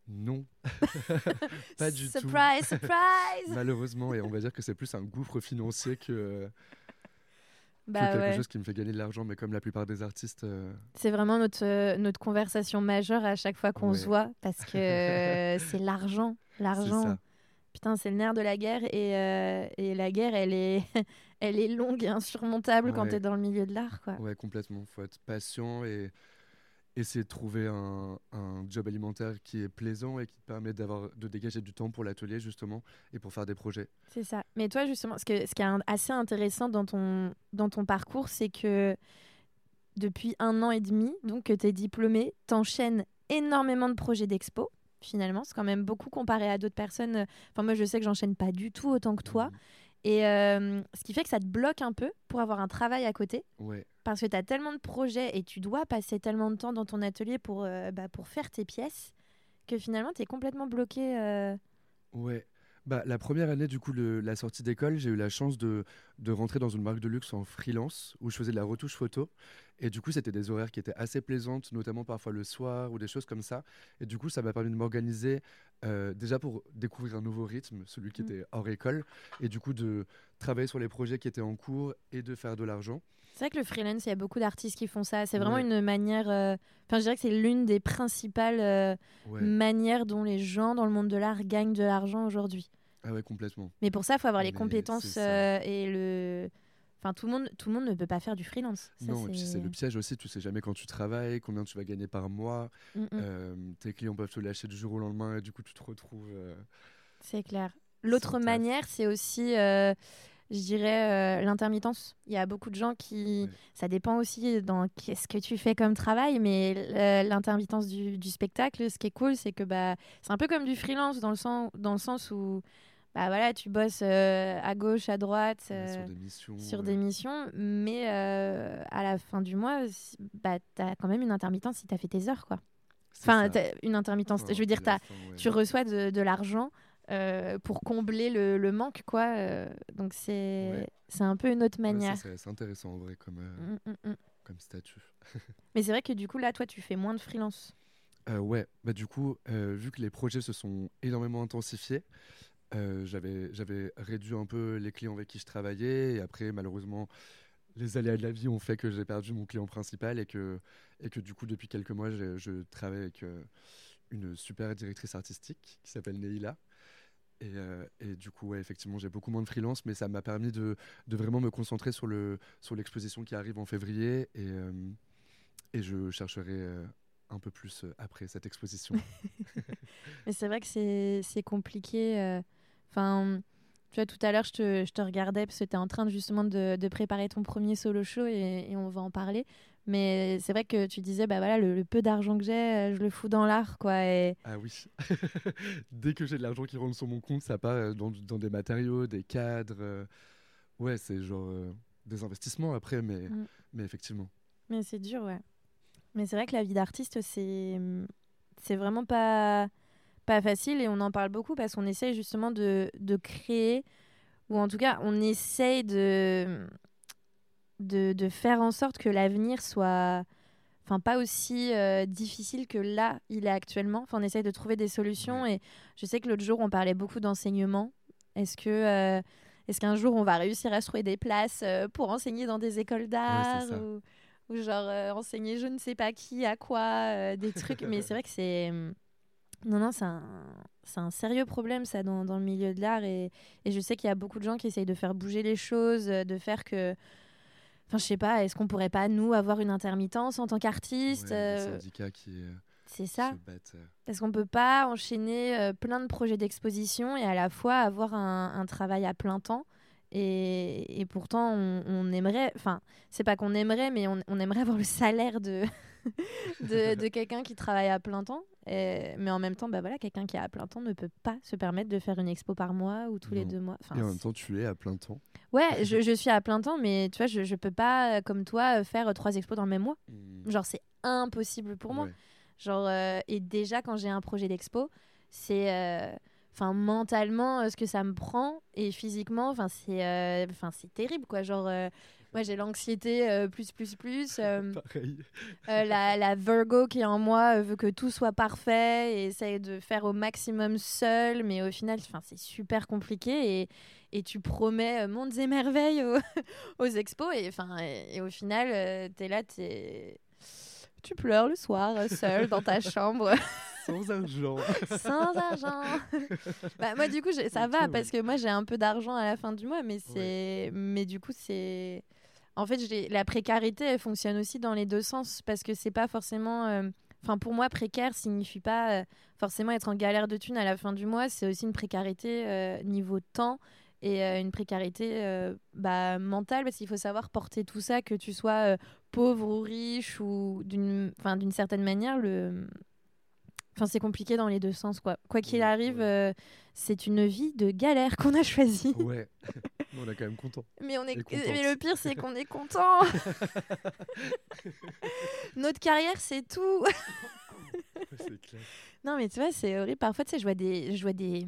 Non, pas du tout. Surprise, surprise Malheureusement, et on va dire que c'est plus un gouffre financier que, bah quelque chose qui me fait gagner de l'argent, mais comme la plupart des artistes. Euh, c'est vraiment notre, euh, notre conversation majeure à chaque fois qu'on se voit, parce que c'est l'argent. L'argent. Putain, c'est le nerf de la guerre, et, euh, et la guerre, elle est, elle est longue et insurmontable quand tu es dans le milieu de l'art. Quoi. Ouais, complètement. faut être patient et essayer de trouver un, job alimentaire qui est plaisant et qui te permet d'avoir de dégager du temps pour l'atelier justement et pour faire des projets. C'est ça. Mais toi justement, ce, que, ce qui est assez intéressant dans ton, dans ton parcours, c'est que depuis un an et demi, donc que tu es diplômé, t'enchaînes énormément de projets d'expo. Finalement, c'est quand même beaucoup comparé à d'autres personnes. Enfin, moi, je sais que j'enchaîne pas du tout autant que toi. Mmh. Et euh, ce qui fait que ça te bloque un peu pour avoir un travail à côté. Ouais. Parce que tu as tellement de projets et tu dois passer tellement de temps dans ton atelier pour, euh, bah, pour faire tes pièces que finalement tu es complètement bloqué. Euh. Ouais. Bah, la première année, du coup, la sortie d'école, j'ai eu la chance de, de, rentrer dans une marque de luxe en freelance où je faisais de la retouche photo. Et du coup, c'était des horaires qui étaient assez plaisantes, notamment parfois le soir ou des choses comme ça. Et du coup, ça m'a permis de m'organiser euh, déjà pour découvrir un nouveau rythme, celui qui mmh. était hors école, et du coup de travailler sur les projets qui étaient en cours et de faire de l'argent. C'est vrai que le freelance, il y a beaucoup d'artistes qui font ça. C'est vraiment une manière. Euh, enfin, je dirais que c'est l'une des principales euh, manières dont les gens dans le monde de l'art gagnent de l'argent aujourd'hui. Ah ouais, complètement. Mais pour ça, il faut avoir les compétences et le Enfin, tout le monde, tout le monde ne peut pas faire du freelance. non, et puis c'est le piège aussi. Tu sais jamais quand tu travailles, combien tu vas gagner par mois. Mm, mm. Euh, tes clients peuvent te lâcher du jour au lendemain et du coup, tu te retrouves. Euh, c'est clair. L'autre manière, c'est aussi, euh, je dirais, l'intermittence. Il y a beaucoup de gens qui. Ça dépend aussi dans qu'est-ce que tu fais comme travail, mais l'intermittence du, du, spectacle, ce qui est cool, c'est que bah, c'est un peu comme du freelance dans le sens, dans le sens où bah voilà, tu bosses euh, à gauche, à droite, sur euh, des missions, sur des missions mais euh, à la fin du mois, bah, tu as quand même une intermittence si tu as fait tes heures. quoi. Enfin, une intermittence, je veux dire, as, tu reçois de, de l'argent pour combler le, le manque, quoi. donc c'est c'est un peu une autre manière. c'est intéressant en vrai comme, mmh, mmh, mmh. comme statut. mais c'est vrai que du coup, là, toi, tu fais moins de freelance. ouais, bah, du coup, vu que les projets se sont énormément intensifiés, euh, j'avais réduit un peu les clients avec qui je travaillais et après malheureusement les aléas de la vie ont fait que j'ai perdu mon client principal et que, et que du coup depuis quelques mois je, travaille avec euh, une super directrice artistique qui s'appelle Neila. Et, euh, et, du coup, effectivement, j'ai beaucoup moins de freelance, mais ça m'a permis de, de, vraiment me concentrer sur l'exposition sur qui arrive en février. Et, et je chercherai un peu plus après cette exposition. mais c'est vrai que c'est compliqué. Enfin, tu vois, tout à l'heure, je te, je te, regardais parce que tu es en train justement de, préparer ton premier solo show et, on va en parler. Mais c'est vrai que tu disais, bah voilà, le, peu d'argent que j'ai, euh, je le fous dans l'art, quoi. Et... Ah oui. Dès que j'ai de l'argent qui rentre sur mon compte, ça part euh, dans, dans des matériaux, des cadres. Euh. Ouais, c'est genre des investissements après, mais, mm. mais effectivement. Mais c'est dur, ouais. Mais c'est vrai que la vie d'artiste, c'est c'est vraiment pas pas facile et on en parle beaucoup parce qu'on essaye justement de, de, créer, ou en tout cas on essaye de, de, de faire en sorte que l'avenir soit enfin pas aussi euh, difficile que là il est actuellement. Enfin, on essaye de trouver des solutions et je sais que l'autre jour on parlait beaucoup d'enseignement. Est-ce que euh, est-ce qu'un jour on va réussir à se trouver des places euh, pour enseigner dans des écoles d'art ou, ou, genre enseigner je ne sais pas qui à quoi des trucs? Mais c'est vrai que c'est non, non, c'est un, un, sérieux problème, ça, dans, dans le milieu de l'art. Et, et, je sais qu'il y a beaucoup de gens qui essayent de faire bouger les choses, de faire que. Enfin, je sais pas, est-ce qu'on pourrait pas, nous, avoir une intermittence en tant qu'artiste ouais, euh... qui. Euh, c'est ça. Euh. Parce qu'on peut pas enchaîner plein de projets d'exposition et à la fois avoir un, un travail à plein temps. Et, et pourtant, on, on aimerait. Enfin, c'est pas qu'on aimerait, mais on, on aimerait avoir le salaire de. de, de quelqu'un qui travaille à plein temps. Mais en même temps, bah voilà, quelqu'un qui est à plein temps ne peut pas se permettre de faire une expo par mois ou tous les deux mois. et en même temps, tu es à plein temps. Ouais, je, je, suis à plein temps, mais tu vois, je, je peux pas, comme toi, faire trois expos dans le même mois. Hmm. Genre, c'est impossible pour moi. Genre, euh, et déjà, quand j'ai un projet d'expo, c'est. Euh, mentalement euh, ce que ça me prend et physiquement enfin c'est enfin c'est terrible quoi genre Moi, j'ai l'anxiété euh, plus, plus, plus. euh, Pareil. euh, la, la Virgo qui est en moi euh, veut que tout soit parfait et essaye de faire au maximum seul, mais au final, 'fin, c'est super compliqué et, et tu promets mondes et merveilles aux, aux expos et, et, et au final, tu es là, t'es- tu pleures le soir seul dans ta chambre Sans argent. sans argent. Bah, moi, du coup, ça va parce que moi, j'ai un peu d'argent à la fin du mois, mais c'est, mais du coup, c'est, en fait, la précarité, elle fonctionne aussi dans les deux sens parce que c'est pas forcément, euh, enfin, pour moi, précaire signifie pas euh, forcément être en galère de thunes à la fin du mois. C'est aussi une précarité euh, niveau temps et une précarité bah, mentale parce qu'il faut savoir porter tout ça, que tu sois pauvre ou riche ou d'une, enfin, d'une certaine manière, le Enfin, c'est compliqué dans les deux sens, quoi. Quoi qu'il arrive, c'est une vie de galère qu'on a choisie. Ouais. On est quand même content. Mais, on est... Mais le pire, c'est qu'on est content. Notre carrière, c'est tout. Clair. non, mais tu vois, c'est horrible. Parfois, tu sais, je vois des, je vois des,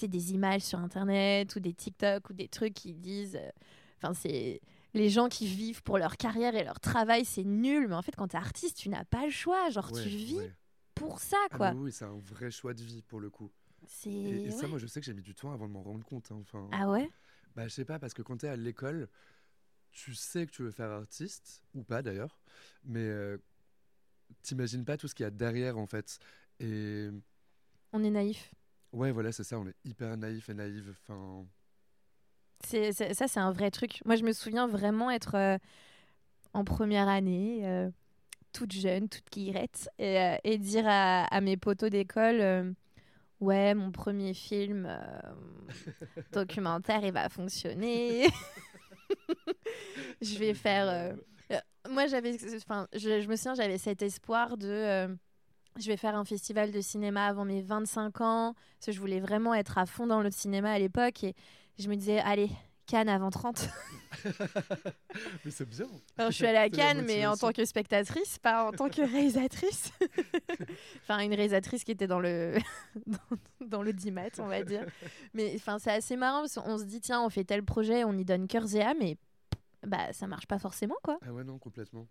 des images sur Internet ou des TikTok ou des trucs qui disent... euh, Enfin, c'est... Les gens qui vivent pour leur carrière et leur travail, c'est nul. Mais en fait, quand t'es artiste, tu n'as pas le choix. Genre, Ouais, tu vis ouais. pour ça, Ah, quoi. mais oui, c'est un vrai choix de vie pour le coup. Et, ça, moi, je sais que j'ai mis du temps avant de m'en rendre compte. hein. Enfin, Ah ouais? Bah, je sais pas, parce que quand tu es à l'école, tu sais que tu veux faire artiste, ou pas d'ailleurs, mais euh, t'imagines pas tout ce qu'il y a derrière en fait. Et On est naïf. ouais, voilà, c'est ça, on est hyper naïf et naïve. Enfin, C'est, c'est- ça, c'est un vrai truc. Moi, je me souviens vraiment être euh, en première année, euh, toute jeune, toute guirette, et, et dire à, à mes potos d'école Ouais, mon premier film euh, documentaire, il va fonctionner. je vais faire. euh, euh, moi, j'avais. Enfin, je, je me souviens, j'avais cet espoir de. euh, je vais faire un festival de cinéma avant mes 25 ans. Parce que je voulais vraiment être à fond dans le cinéma à l'époque. Et je me disais, allez, Cannes avant 30. mais c'est bien. Alors, je suis allée à Cannes, mais en tant que spectatrice, pas en tant que réalisatrice. enfin, une réalisatrice qui était dans le, dans, dans le 10 on va dire. Mais enfin, c'est assez marrant parce qu'on se dit, tiens, on fait tel projet, on y donne cœur et âme, et bah, ça marche pas forcément, quoi. Ah ouais, non, complètement.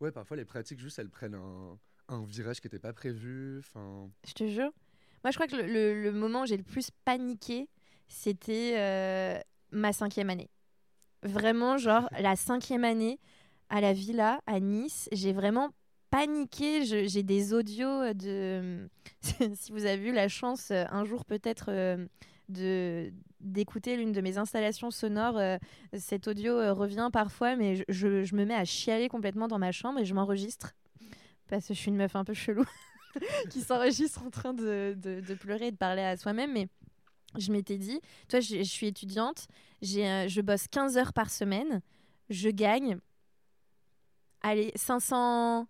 Ouais, parfois les pratiques, juste, elles prennent un, un virage qui n'était pas prévu. Enfin, Je te jure. Moi, je crois que le, le- le moment où j'ai le plus paniqué, c'était euh, ma cinquième année. Vraiment, genre, la cinquième année à la villa à Nice, j'ai vraiment paniqué. J'ai des audios de. si vous avez eu la chance euh, un jour peut-être euh, d'écouter l'une de mes installations sonores, euh, cet audio euh, revient parfois, mais je, je- je me mets à chialer complètement dans ma chambre et je m'enregistre. Parce que je suis une meuf un peu chelou qui s'enregistre en train de, de- de pleurer et de parler à soi-même. Mais je m'étais dit, toi, je, je suis étudiante, euh, je bosse 15 heures par semaine, je gagne, allez, 500,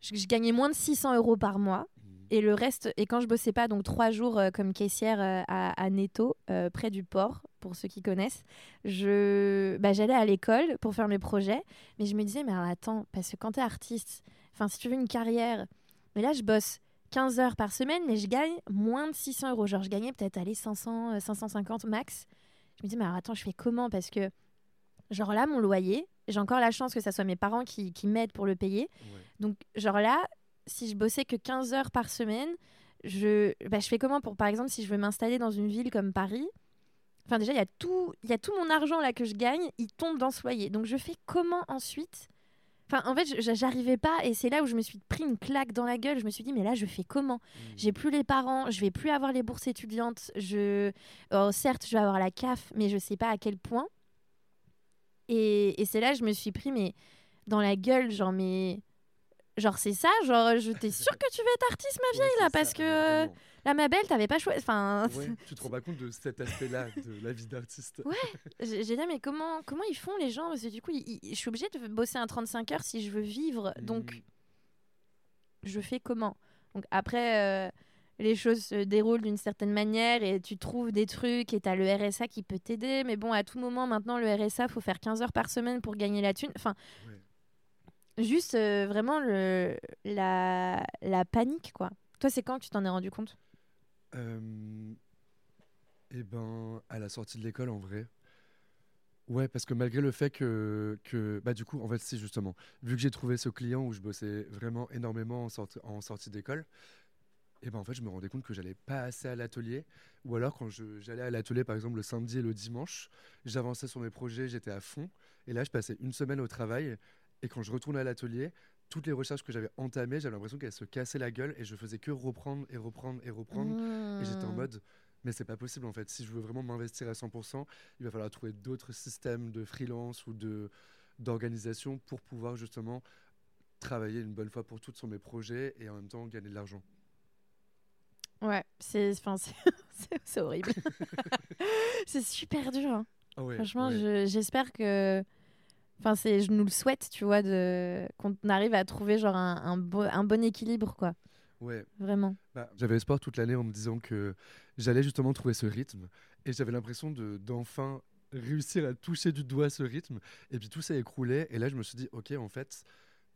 je, je gagnais moins de 600 euros par mois. Et le reste, et quand je bossais pas, donc trois jours euh, comme caissière euh, à, à Netto, près du port, pour ceux qui connaissent, je, bah, j'allais à l'école pour faire mes projets. Mais je me disais, mais alors attends, parce que quand t'es artiste, enfin, si tu veux une carrière, mais là, je bosse 15 heures par semaine, mais je gagne moins de 600 euros. Genre, je gagnais peut-être, aller 500, euh, 550 max. Je me dis, mais alors attends, je fais comment? Parce que, genre là, mon loyer, j'ai encore la chance que ça soit mes parents qui, qui m'aident pour le payer. ouais. Donc, genre là, si je bossais que 15 heures par semaine, je, bah, je fais comment pour, par exemple, si je veux m'installer dans une ville comme Paris? Enfin, déjà, il y a tout, il y a tout mon argent là que je gagne, il tombe dans ce loyer. Donc, je fais comment ensuite Enfin, en fait, j'arrivais pas, et c'est là où je me suis pris une claque dans la gueule. Je me suis dit, mais là, je fais comment? J'ai plus les parents, je vais plus avoir les bourses étudiantes. Je, oh, certes, je vais avoir la CAF, mais je sais pas à quel point. Et, et c'est là que je me suis pris mais dans la gueule, genre mais genre c'est ça, genre je t'es sûre que tu veux être artiste ma vieille là ça, parce que euh, vraiment. là ma belle t'avais pas choisi. Enfin, Ouais, tu te rends pas compte de cet aspect-là de la vie d'artiste. Ouais. j'ai dit mais comment comment ils font les gens? Parce que du coup je suis obligée de bosser un 35 heures si je veux vivre. Donc Mm. je fais comment? Donc après, euh, les choses se déroulent d'une certaine manière et tu trouves des trucs et tu as le RSA qui peut t'aider. Mais bon, à tout moment, maintenant, le RSA, faut faire 15 heures par semaine pour gagner la thune. Enfin, Ouais. Juste euh, vraiment la, la panique, quoi. Toi, c'est quand tu t'en es rendu compte? Euh, eh ben, à la sortie de l'école, en vrai. Ouais, parce que malgré le fait que, que bah du coup, en fait, si justement, vu que j'ai trouvé ce client où je bossais vraiment énormément en, sorti- en sortie d'école, et ben en fait, je me rendais compte que j'allais pas assez à l'atelier, ou alors quand j'allais à l'atelier, par exemple, le samedi et le dimanche, j'avançais sur mes projets, j'étais à fond, et là, je passais une semaine au travail, et quand je retournais à l'atelier, toutes les recherches que j'avais entamées, j'avais l'impression qu'elles se cassaient la gueule, et je faisais que reprendre et reprendre et reprendre, et j'étais en Mmh. mode, mais c'est pas possible en fait. Si je veux vraiment m'investir à 100%, il va falloir trouver d'autres systèmes de freelance ou de d'organisation pour pouvoir justement travailler une bonne fois pour toutes sur mes projets et en même temps gagner de l'argent. Ouais, c'est horrible. c'est super dur. hein. Ah ouais, Franchement, ouais. je- j'espère que. Enfin, c'est, je nous le souhaite, tu vois, de... qu'on arrive à trouver genre un, un, beau- un bon équilibre, quoi. Ouais. Vraiment. Bah, j'avais espoir toute l'année en me disant que j'allais justement trouver ce rythme et j'avais l'impression de d'enfin réussir à toucher du doigt ce rythme et puis tout s'est écroulé et là je me suis dit ok en fait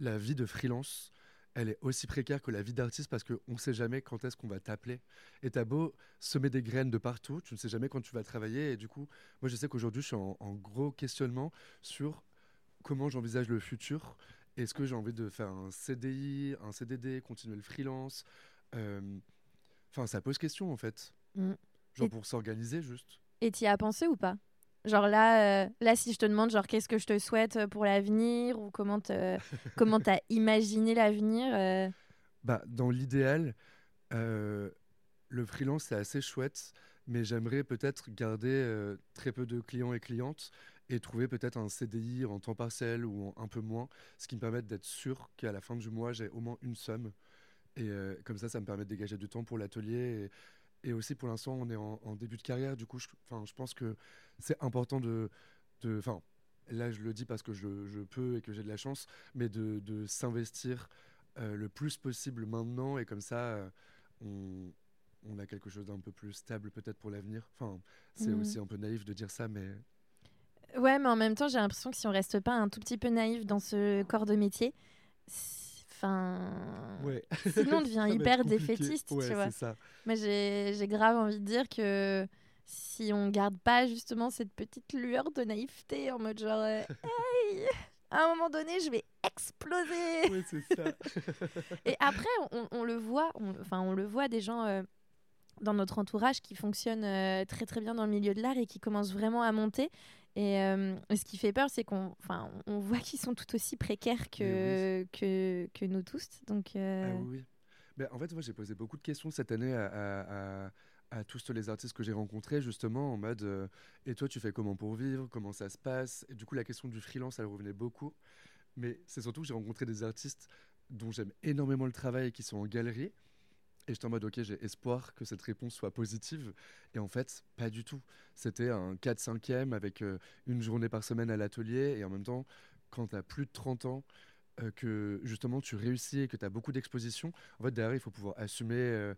la vie de freelance elle est aussi précaire que la vie d'artiste parce qu'on ne sait jamais quand est-ce qu'on va t'appeler et t'as beau semer des graines de partout tu ne sais jamais quand tu vas travailler et du coup moi je sais qu'aujourd'hui je suis en, en gros questionnement sur comment j'envisage le futur est-ce que j'ai envie de faire un CDI un CDD continuer le freelance euh, Enfin, ça pose question en fait. Mm. Genre Et- pour s'organiser juste. Et t'y as pensé ou pas? Genre là, euh, là, si je te demande, genre, qu'est-ce que je te souhaite euh, pour l'avenir? Ou comment te- comment t'as imaginé l'avenir euh, Bah, dans l'idéal, euh, le freelance c'est assez chouette, mais j'aimerais peut-être garder très peu de clients et clientes et trouver peut-être un CDI en temps partiel ou en un peu moins, ce qui me permette d'être sûr qu'à la fin du mois j'ai au moins une somme. Et euh, comme ça, ça me permet de dégager du temps pour l'atelier. Et, et aussi, pour l'instant, on est en, en début de carrière. Du coup, je, je pense que c'est important de. de- 'fin, là, je le dis parce que je, je peux et que j'ai de la chance, mais de, de s'investir euh, le plus possible maintenant. Et comme ça, euh, on, on a quelque chose d'un peu plus stable peut-être pour l'avenir. Enfin, c'est Mhm. aussi un peu naïf de dire ça, mais Ouais, mais en même temps, j'ai l'impression que si on reste pas un tout petit peu naïf dans ce corps de métier, enfin, ouais. sinon on devient hyper défaitiste, Ouais, tu vois. ça. Moi, j'ai grave envie de dire que si on garde pas justement cette petite lueur de naïveté en mode genre, euh, hey, à un moment donné, je vais exploser. Ouais, c'est ça. Et après, on, on le voit, on- enfin, on le voit des gens euh, dans notre entourage qui fonctionnent euh, très très bien dans le milieu de l'art et qui commencent vraiment à monter. Et euh, ce qui fait peur, c'est qu'on, enfin, on voit qu'ils sont tout aussi précaires que que, que nous tous. Donc, euh, Ah oui. Mais en fait, moi, j'ai posé beaucoup de questions cette année à, à- à- à tous les artistes que j'ai rencontrés, justement, en mode euh, Et toi, tu fais comment pour vivre? Comment ça se passe? Et du coup, la question du freelance, elle revenait beaucoup. Mais c'est surtout que j'ai rencontré des artistes dont j'aime énormément le travail et qui sont en galerie. Et j'étais en mode, ok, j'ai espoir que cette réponse soit positive. Et en fait, pas du tout. C'était un 4-5e avec euh, une journée par semaine à l'atelier. Et en même temps, quand tu as plus de 30 ans, euh, que justement tu réussis et que tu as beaucoup d'expositions, en fait, derrière, il faut pouvoir assumer euh,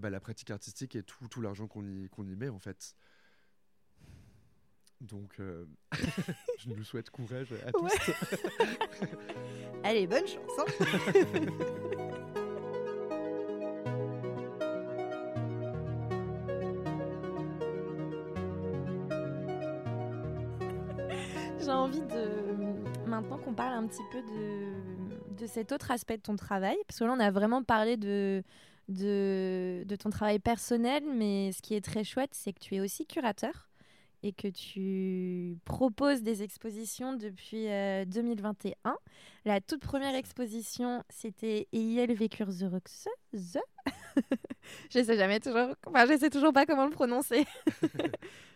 bah, la pratique artistique et tout, tout l'argent qu'on y, qu'on y met, en fait. Donc, je nous souhaite courage à tous. Ouais. allez, bonne chance. hein. maintenant qu'on parle un petit peu de, de cet autre aspect de ton travail, parce que là on a vraiment parlé de, de, de ton travail personnel, mais ce qui est très chouette, c'est que tu es aussi curateur et que tu proposes des expositions depuis euh, 2021. La toute première exposition, c'était vécurent heureux. je sais jamais toujours, enfin je sais toujours pas comment le prononcer.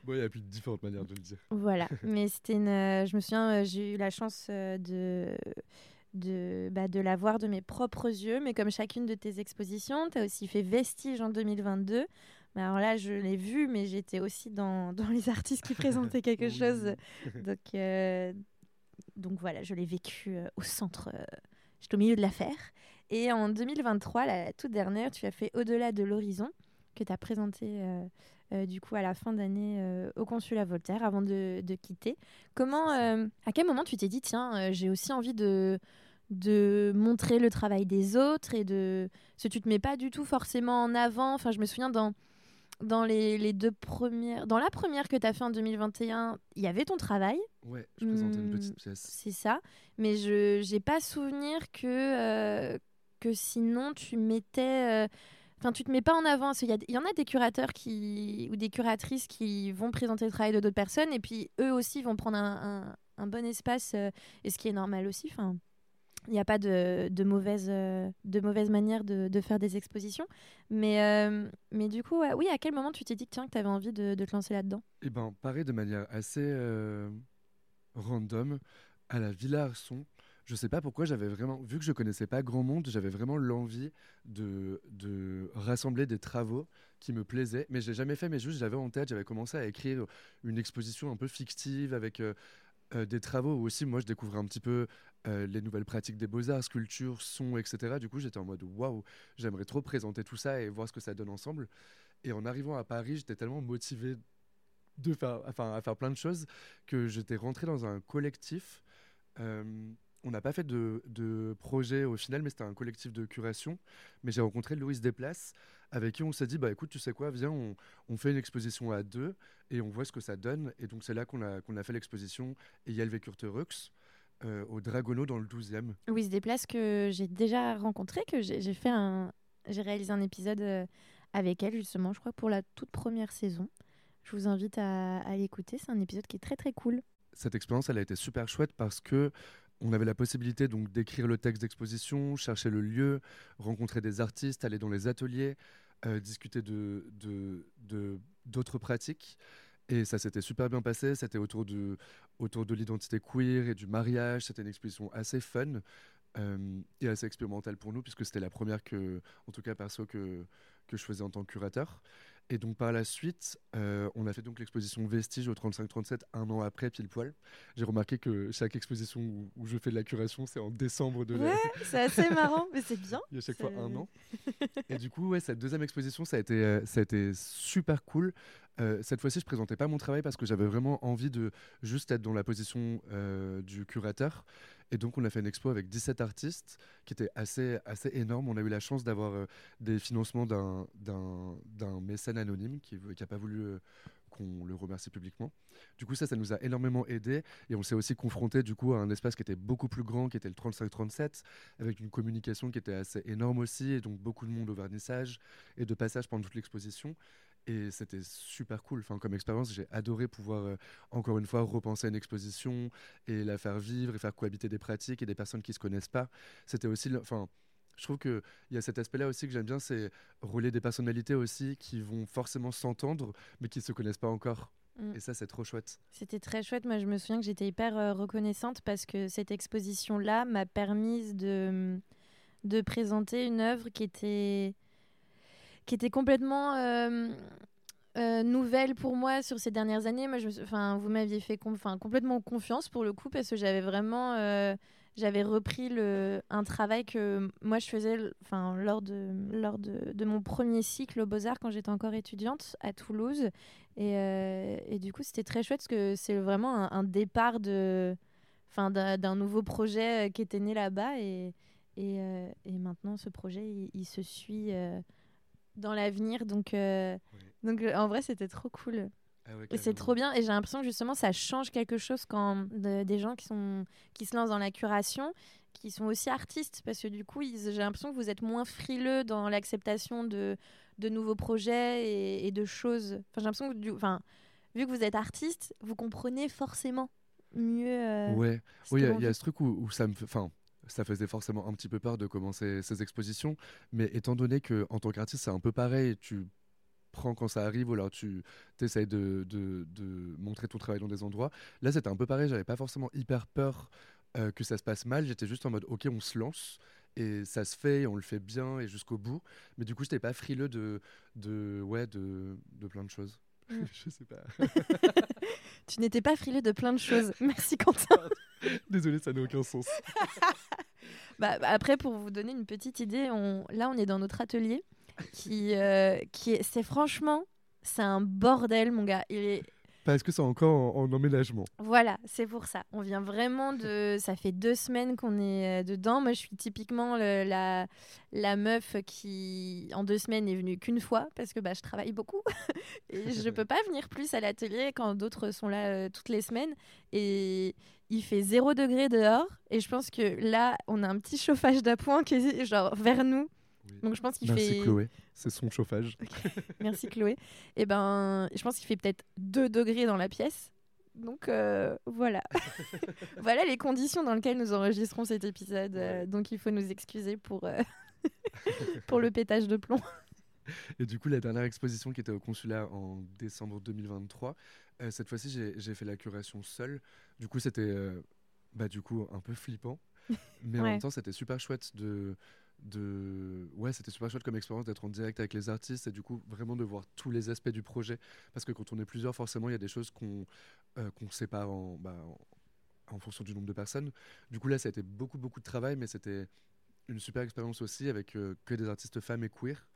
Bon, il y a plus de différentes manières de le dire. Voilà, mais c'était une. euh, je me souviens, euh, j'ai eu la chance euh, de de, bah, de la voir de mes propres yeux, mais comme chacune de tes expositions, tu as aussi fait Vestige en 2022. Mais alors là, je l'ai vu, mais j'étais aussi dans, dans les artistes qui présentaient quelque Oui. chose. Donc, euh, donc voilà, je l'ai vécu euh, au centre, euh, j'étais au milieu de l'affaire. Et en 2023, la toute dernière, tu as fait Au-delà de l'horizon, que tu as présenté euh, euh, du coup à la fin d'année euh, au consulat Voltaire avant de, de quitter. Comment, euh, à quel moment tu t'es dit, tiens, j'ai aussi envie de, de montrer le travail des autres et de. Que tu te mets pas du tout forcément en avant. Enfin, je me souviens dans dans les, les, deux premières. Dans la première que tu as fait en 2021, il y avait ton travail. Ouais, je présentais une petite hmm, pièce. C'est ça. Mais je n'ai pas souvenir que, sinon tu mettais. Euh, enfin, tu te mets pas en avant. Il y, y, en a des curateurs qui, ou des curatrices qui vont présenter le travail de d'autres personnes et puis eux aussi vont prendre un, bon espace, euh, et ce qui est normal aussi. Enfin, il n'y a pas de, de, mauvaise, euh, de mauvaise manière de, faire des expositions. Mais, mais du coup, oui, à quel moment tu t'es dit que, tiens, que tu avais envie de, te lancer là-dedans? Eh ben, pareil, de manière assez random, à la Villa Arson, je sais pas pourquoi j'avais vraiment, vu que je connaissais pas grand monde, j'avais vraiment l'envie de, de rassembler des travaux qui me plaisaient, mais je l'ai jamais fait, mais juste j'avais en tête, j'avais commencé à écrire une exposition un peu fictive avec des travaux où aussi moi je découvrais un petit peu euh, les nouvelles pratiques des beaux-arts, sculpture, son, etc. Du coup, j'étais en mode waouh, j'aimerais trop présenter tout ça et voir ce que ça donne ensemble. Et en arrivant à Paris, j'étais tellement motivé de faire, enfin, à faire plein de choses que j'étais rentré dans un collectif. Euh, on n'a pas fait de, de, projet au final, mais c'était un collectif de curation. Mais j'ai rencontré Louise Desplaces, avec qui on s'est dit bah écoute, tu sais quoi, viens, on, on, fait une exposition à deux et on voit ce que ça donne. Et donc c'est là qu'on a, qu'on a fait l'exposition Et Yelve Rux. Euh, au Dragono dans le 12e. Oui, se déplace que j'ai déjà rencontré, que j'ai fait un, j'ai réalisé un épisode euh, avec elle justement, je crois pour la toute première saison. Je vous invite à, à l'écouter, c'est un épisode qui est très très cool. Cette expérience, elle a été super chouette parce que on avait la possibilité donc d'écrire le texte d'exposition, chercher le lieu, rencontrer des artistes, aller dans les ateliers, euh, discuter de d'autres pratiques. Et ça s'était super bien passé. C'était autour de, autour de l'identité queer et du mariage. C'était une exposition assez fun euh, et assez expérimentale pour nous, puisque c'était la première que, en tout cas perso, que, que je faisais en tant que curateur. Et donc par la suite, euh, on a fait donc l'exposition Vestige au 35-37 un an après pile poil. J'ai remarqué que chaque exposition où, je fais de la curation, c'est en décembre de ouais, c'est assez marrant, mais c'est bien. Il y a chaque fois un an. Et du coup, ouais, cette deuxième exposition, ça a été, euh, ça a été super cool. Euh, cette fois-ci, je présentais pas mon travail parce que j'avais vraiment envie de juste être dans la position du curateur et donc, on a fait une expo avec 17 artistes qui était assez, assez énorme. On a eu la chance d'avoir euh, des financements d'un mécène anonyme qui n'a pas voulu euh, qu'on le remercie publiquement. Du coup, ça, ça nous a énormément aidé. Et on s'est aussi confronté du coup à un espace qui était beaucoup plus grand, qui était le 35-37, avec une communication qui était assez énorme aussi, et donc beaucoup de monde au vernissage et de passage pendant toute l'exposition. Et c'était super cool. Enfin, comme expérience, j'ai adoré pouvoir, euh, encore une fois, repenser une exposition et la faire vivre et faire cohabiter des pratiques et des personnes qui ne se connaissent pas. C'était aussi. Enfin, je trouve qu'il y a cet aspect-là aussi que j'aime bien, c'est rouler des personnalités aussi qui vont forcément s'entendre, mais qui ne se connaissent pas encore. Mm. Et ça, c'est trop chouette. C'était très chouette. Moi, je me souviens que j'étais hyper euh, reconnaissante parce que cette exposition-là m'a permis de, de présenter une œuvre qui était qui était complètement euh, euh, nouvelle pour moi sur ces dernières années. Moi, je, vous m'aviez fait complètement confiance pour le coup parce que j'avais vraiment, euh, j'avais repris un travail que moi je faisais, lors de lors de, mon premier cycle aux Beaux Arts quand j'étais encore étudiante à Toulouse. Et, du coup, c'était très chouette parce que c'est vraiment un, départ de, d'un nouveau projet qui était né là-bas et et, maintenant, ce projet, il se suit dans l'avenir. Donc, euh, donc euh, en vrai, c'était trop cool. Ah et c'est trop bien. Et j'ai l'impression que justement, ça change quelque chose quand des gens qui, sont, qui se lancent dans la curation, qui sont aussi artistes, parce que du coup, j'ai l'impression que vous êtes moins frileux dans l'acceptation de, de nouveaux projets et, de choses. Enfin, j'ai l'impression que, du, enfin, vu que vous êtes artiste, vous comprenez forcément mieux. Euh, ouais, oui, il y, a ce truc où, où ça me fait. Enfin, ça faisait forcément un petit peu peur de commencer ces expositions. Mais étant donné que en tant qu'artiste, c'est un peu pareil, tu prends quand ça arrive ou alors tu essayes de, de, de, montrer ton travail dans des endroits. Là, c'était un peu pareil, j'avais pas forcément hyper peur euh, que ça se passe mal. J'étais juste en mode, ok, on se lance et ça se fait, on le fait bien et jusqu'au bout. Mais du coup, j'étais pas frileux de, de, ouais, de, de plein de choses. Mm. je sais pas. tu n'étais pas frileux de plein de choses. Merci Quentin. Désolé, ça n'a aucun sens. Bah, après, pour vous donner une petite idée, on... là, on est dans notre atelier qui, euh, qui est... c'est franchement, c'est un bordel, mon gars. Il est... Parce que c'est encore en, emménagement. Voilà, c'est pour ça. On vient vraiment de. Ça fait deux semaines qu'on est euh, dedans. Moi, je suis typiquement la, la meuf qui, en deux semaines, est venue qu'une fois parce que bah, je travaille beaucoup. et je peux pas venir plus à l'atelier quand d'autres sont là euh, toutes les semaines. Et il fait 0 degré dehors. Et je pense que là, on a un petit chauffage d'appoint qui est genre vers nous. Donc je pense qu'il Merci Chloé, c'est son chauffage. Merci Chloé. Et eh ben, je pense qu'il fait peut-être 2 degrés dans la pièce. Donc euh, voilà. voilà les conditions dans lesquelles nous enregistrons cet épisode. Euh, donc il faut nous excuser pour, euh, pour le pétage de plomb. Et du coup, la dernière exposition qui était au consulat en décembre 2023, cette fois-ci, j'ai fait la curation seule. Du coup, c'était bah, du coup un peu flippant. Mais en même temps, c'était super chouette de, de ouais c'était super chouette comme expérience d'être en direct avec les artistes et du coup vraiment de voir tous les aspects du projet. Parce que quand on est plusieurs forcément il y a des choses qu'on euh, qu'on sépare en, bah, en, fonction du nombre de personnes. Du coup là ça a été beaucoup beaucoup de travail mais c'était une super expérience aussi avec euh, que des artistes femmes et queer.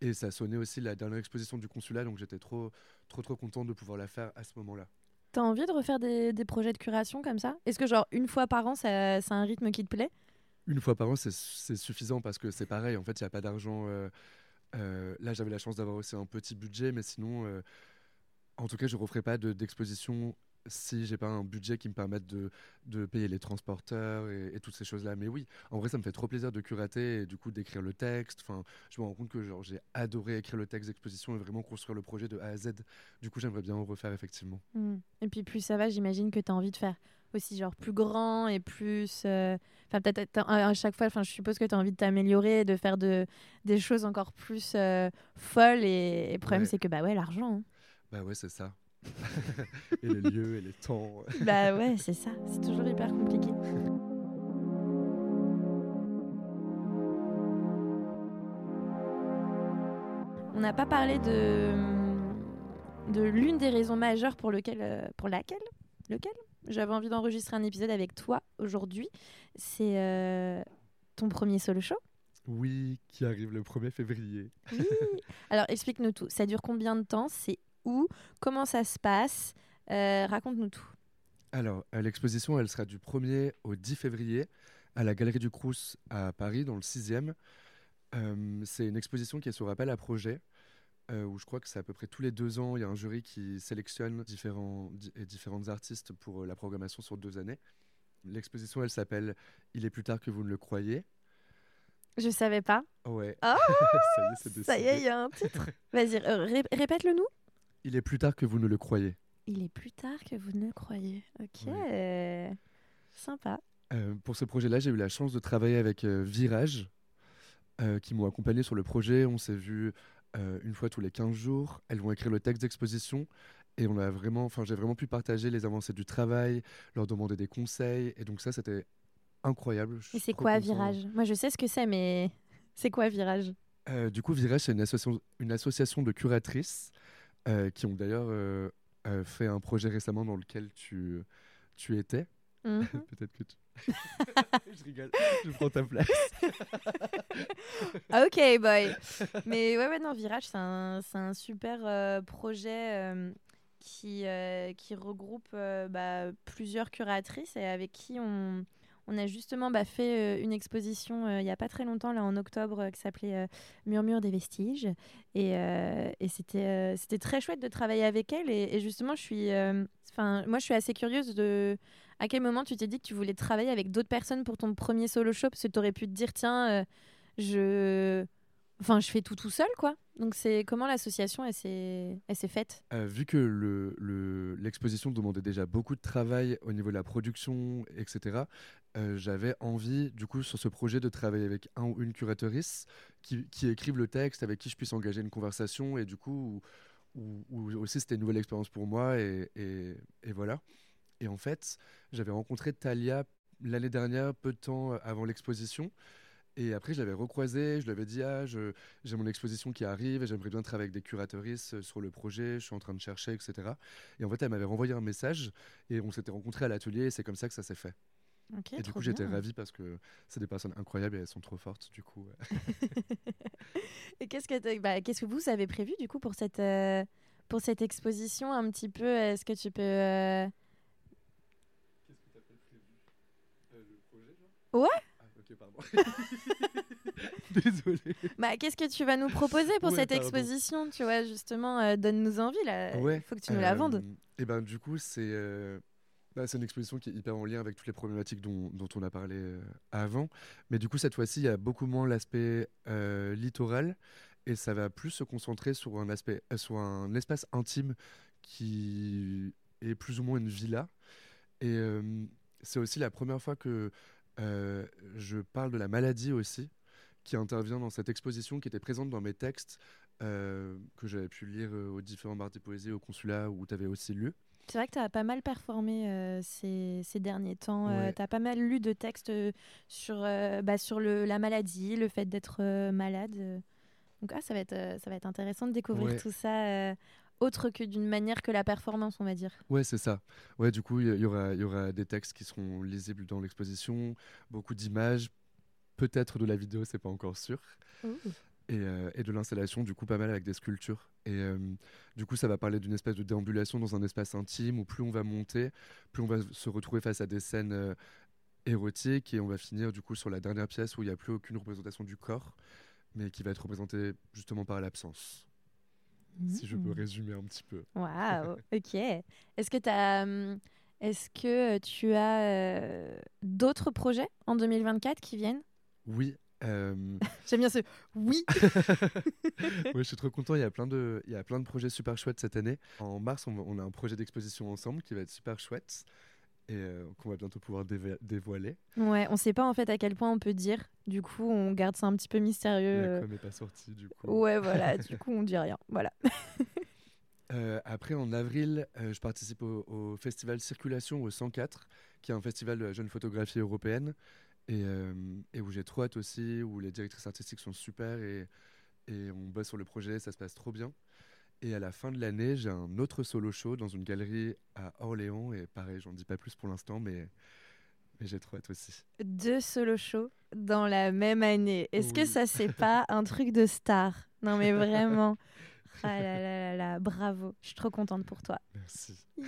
Et ça sonnait aussi la dernière exposition du consulat donc j'étais trop trop trop content de pouvoir la faire à ce moment là T'as envie de refaire des, des, projets de curation comme ça? Est-ce que genre une fois par an, c'est un rythme qui te plaît? Une fois par an, c'est suffisant parce que c'est pareil. En fait, il n'y a pas d'argent. Euh, euh, là, j'avais la chance d'avoir aussi un petit budget, mais sinon, euh, en tout cas, je ne referai pas d'exposition si j'ai pas un budget qui me permette de, de payer les transporteurs et, toutes ces choses-là. Mais oui, en vrai, ça me fait trop plaisir de curater et du coup d'écrire le texte. Enfin, je me rends compte que j'ai adoré écrire le texte d'exposition et vraiment construire le projet de A à Z. Du coup, j'aimerais bien en refaire effectivement. Mmh. Et puis plus ça va, j'imagine que tu as envie de faire aussi genre plus grand et plus euh, enfin peut-être à chaque fois enfin je suppose que tu as envie de t'améliorer de faire de des choses encore plus euh, folles et, le problème c'est que bah ouais l'argent hein. bah ouais c'est ça. Et les lieux et les temps. Bah ouais c'est ça. C'est toujours hyper compliqué. On n'a pas parlé de de l'une des raisons majeures pour lequel euh, pour laquelle lequel? J'avais envie d'enregistrer un épisode avec toi aujourd'hui. C'est euh, ton premier solo show? Oui, qui arrive le 1er février. Oui. Alors explique-nous tout. Ça dure combien de temps? C'est où? Comment ça se passe? Euh, Raconte-nous tout. Alors, euh, l'exposition, elle sera du 1er au 10 février à la Galerie du Crous à Paris, dans le 6e. c'est une exposition qui est sur appel à projet. Euh, où je crois que c'est à peu près tous les deux ans, il y a un jury qui sélectionne différents, et différentes artistes pour euh, la programmation sur deux années. L'exposition, elle s'appelle Il est plus tard que vous ne le croyez. Je savais pas. Ouais. Oh ça y est, il y a un titre. Vas-y, euh, répète-le nous. Il est plus tard que vous ne le croyez. Il est plus tard que vous ne le croyez. Ok. Sympa. pour ce projet-là, j'ai eu la chance de travailler avec Virage, qui m'ont accompagné sur le projet. On s'est vu euh, une fois tous les 15 jours. Elles vont écrire le texte d'exposition. Et on a vraiment, enfin, j'ai vraiment pu partager les avancées du travail, leur demander des conseils. Et donc ça, c'était incroyable. Et c'est quoi Virage? Moi, je sais ce que c'est, mais c'est quoi Virage? Euh, Du coup, Virage, c'est une association, une association de curatrices euh, qui ont d'ailleurs fait un projet récemment dans lequel tu, tu étais. Mhm. Peut-être que tu... je rigole, je prends ta place. ok, boy. Mais ouais, ouais, non, Virage, c'est un, un, super euh, projet euh, qui, euh, qui regroupe bah, plusieurs curatrices et avec qui on, on a justement bah, fait une exposition il n'y a pas très longtemps, là en octobre, qui s'appelait Murmure des vestiges. Et, et c'était c'était très chouette de travailler avec elle. Et, justement, je suis, moi, je suis assez curieuse de à quel moment tu t'es dit que tu voulais travailler avec d'autres personnes pour ton premier solo show Parce que tu aurais pu te dire, tiens, euh, je... Enfin, je fais tout tout seul, quoi. Donc, c'est comment l'association, s'est faite? Euh, Vu que l'exposition le, demandait déjà beaucoup de travail au niveau de la production, etc., euh, j'avais envie, du coup, sur ce projet, de travailler avec un ou une curatrice qui, qui écrive le texte, avec qui je puisse engager une conversation, et du coup, où, aussi c'était une nouvelle expérience pour moi, et voilà. Et en fait, j'avais rencontré Talia l'année dernière, peu de temps euh, avant l'exposition. Et après, je l'avais recroisé, je lui avais dit Ah, j'ai mon exposition qui arrive et j'aimerais bien travailler avec des curatrices euh, sur le projet, je suis en train de chercher, etc. Et en fait, elle m'avait renvoyé un message et on s'était rencontrés à l'atelier et c'est comme ça que ça s'est fait. et du coup, j'étais ravie parce que c'est des personnes incroyables et elles sont trop fortes, du coup. et qu'est-ce que, bah, qu'est-ce que vous avez prévu, du coup, pour cette, euh, pour cette exposition un petit peu Est-ce que tu peux. euh, Qu'est-ce que tu appelles prévu Le projet, Ouais. Ah, ok, pardon. Désolé. Bah, qu'est-ce que tu vas nous proposer pour Ouais, cette pardon. exposition Tu vois, justement, euh, donne-nous envie là. Il faut que tu nous la vendes. Et ben du coup, c'est euh, bah, c'est une exposition qui est hyper en lien avec toutes les problématiques dont, dont on a parlé euh, avant. Mais du coup, cette fois-ci, il y a beaucoup moins l'aspect euh, littoral et ça va plus se concentrer sur un aspect, euh, sur un espace intime qui est plus ou moins une villa. Et euh, c'est aussi la première fois que euh, je parle de la maladie aussi, qui intervient dans cette exposition, qui était présente dans mes textes euh, que j'avais pu lire euh, aux différents bars des poésies au consulat où tu avais aussi lu. C'est vrai que tu as pas mal performé euh, ces, ces derniers temps. Ouais. tu as pas mal lu de textes sur, bah, sur le, la maladie, le fait d'être malade. Donc ah, ça, va être, ça va être intéressant de découvrir Ouais. tout ça autre que d'une manière que la performance, on va dire. Ouais, c'est ça. Ouais, du coup, il y, y aura, il y aura des textes qui seront lisibles dans l'exposition, beaucoup d'images, peut-être de la vidéo, c'est pas encore sûr. Et, euh, et de l'installation, du coup, pas mal avec des sculptures. Et euh, du coup, ça va parler d'une espèce de déambulation dans un espace intime où plus on va monter, plus on va se retrouver face à des scènes euh, érotiques. Et on va finir, du coup, sur la dernière pièce où il n'y a plus aucune représentation du corps, mais qui va être représentée justement par l'absence. Si je peux Mm. résumer un petit peu. Waouh, ok. Est-ce que, t'as, hum, est-ce que tu as euh, d'autres projets en 2024 qui viennent? Oui. euh, J'aime bien ce oui. ouais, je suis trop content. Il y a plein de, il y a plein de projets super chouettes cette année. En mars, on, on a un projet d'exposition ensemble qui va être super chouette et euh, qu'on va bientôt pouvoir dévoiler. Ouais, on sait pas en fait à quel point on peut dire. Du coup, on garde ça un petit peu mystérieux. La com n'est pas sortie du coup. Ouais, voilà. du coup, on dit rien. Voilà. Euh, après, en avril, euh, je participe au, au festival Circulation au 104, qui est un festival de la jeune photographie européenne et, et où j'ai trop hâte aussi, où les directrices artistiques sont super et, et on bosse sur le projet, ça se passe trop bien. Et à la fin de l'année, j'ai un autre solo show dans une galerie à Orléans. Et pareil, j'en dis pas plus pour l'instant, mais, mais j'ai trop hâte aussi. Deux solo shows dans la même année. Est-ce que ça, c'est pas un truc de star? Non, mais vraiment. Ah là là là là, bravo. Je suis trop contente pour toi. Merci.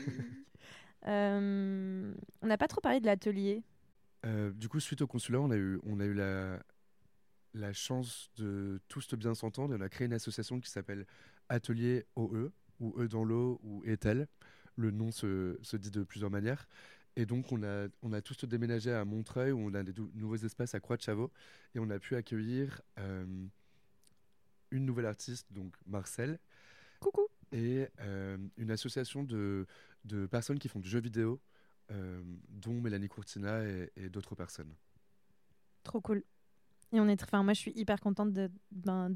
Euh, on n'a pas trop parlé de l'atelier. Euh, du coup, suite au consulat, on a eu, on a eu la, la chance de tous bien s'entendre on a créé une association qui s'appelle Atelier OE, ou E dans l'eau, ou Etel. Le nom se, se dit de plusieurs manières. Et donc, on a, on a tous déménagé à Montreuil, où on a des nouveaux espaces à Croix-de-Chavaux, et on a pu accueillir euh, une nouvelle artiste, donc Marcel, Coucou. et euh, une association de, de personnes qui font du jeu vidéo, euh, dont Mélanie Courtina et, et d'autres personnes. Trop cool. Et on est, enfin, moi, je suis hyper contente ben,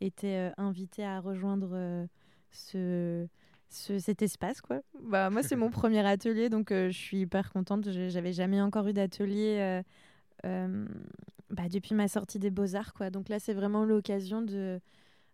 d'avoir euh, invitée à rejoindre euh, ce, ce- cet espace, quoi. Bah, moi, c'est mon premier atelier, donc euh, je suis hyper contente. J'avais jamais encore eu d'atelier euh, euh, bah, depuis ma sortie des Beaux-Arts, quoi. Donc là, c'est vraiment l'occasion de,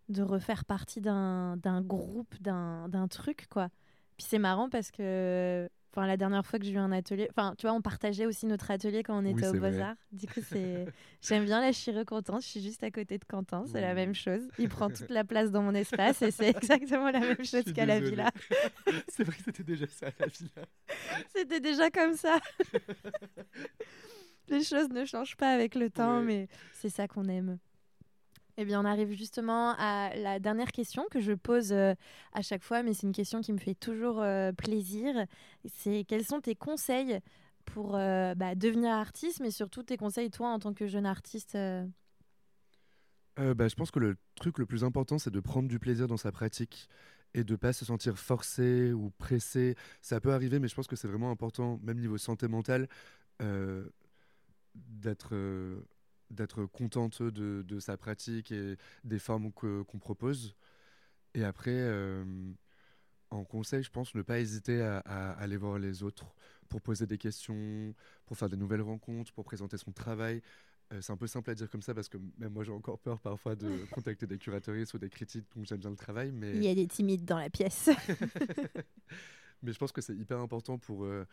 de refaire partie d'un d'un groupe, d'un d'un truc, quoi. Puis c'est marrant parce que enfin, la dernière fois que j'ai eu un atelier, enfin, tu vois, on partageait aussi notre atelier quand on Oui, était au. Beaux-Arts. Du coup, c'est j'aime bien la contente. Je suis juste à côté de Quentin, c'est la même chose. Il prend toute la place dans mon espace et c'est exactement la même chose qu'à la villa. C'est vrai que c'était déjà ça à la villa. C'était déjà comme ça. Les choses ne changent pas avec le temps, Ouais. mais c'est ça qu'on aime. Eh bien, on arrive justement à la dernière question que je pose euh, à chaque fois, mais c'est une question qui me fait toujours euh, plaisir. C'est quels sont tes conseils pour euh, bah, devenir artiste, mais surtout tes conseils, toi, en tant que jeune artiste bah, je pense que le truc le plus important, c'est de prendre du plaisir dans sa pratique et de pas se sentir forcé ou pressé. Ça peut arriver, mais je pense que c'est vraiment important, même niveau santé mentale, d'être d'être contente de, de sa pratique et des formes qu'on propose. Et après, euh, en conseil, je pense ne pas hésiter à, à aller voir les autres pour poser des questions, pour faire de nouvelles rencontres, pour présenter son travail. Euh, c'est un peu simple à dire comme ça parce que même moi j'ai encore peur parfois de contacter des curatoristes ou des critiques dont j'aime bien le travail, mais, Il y a des timides dans la pièce. mais je pense que c'est hyper important pour, euh,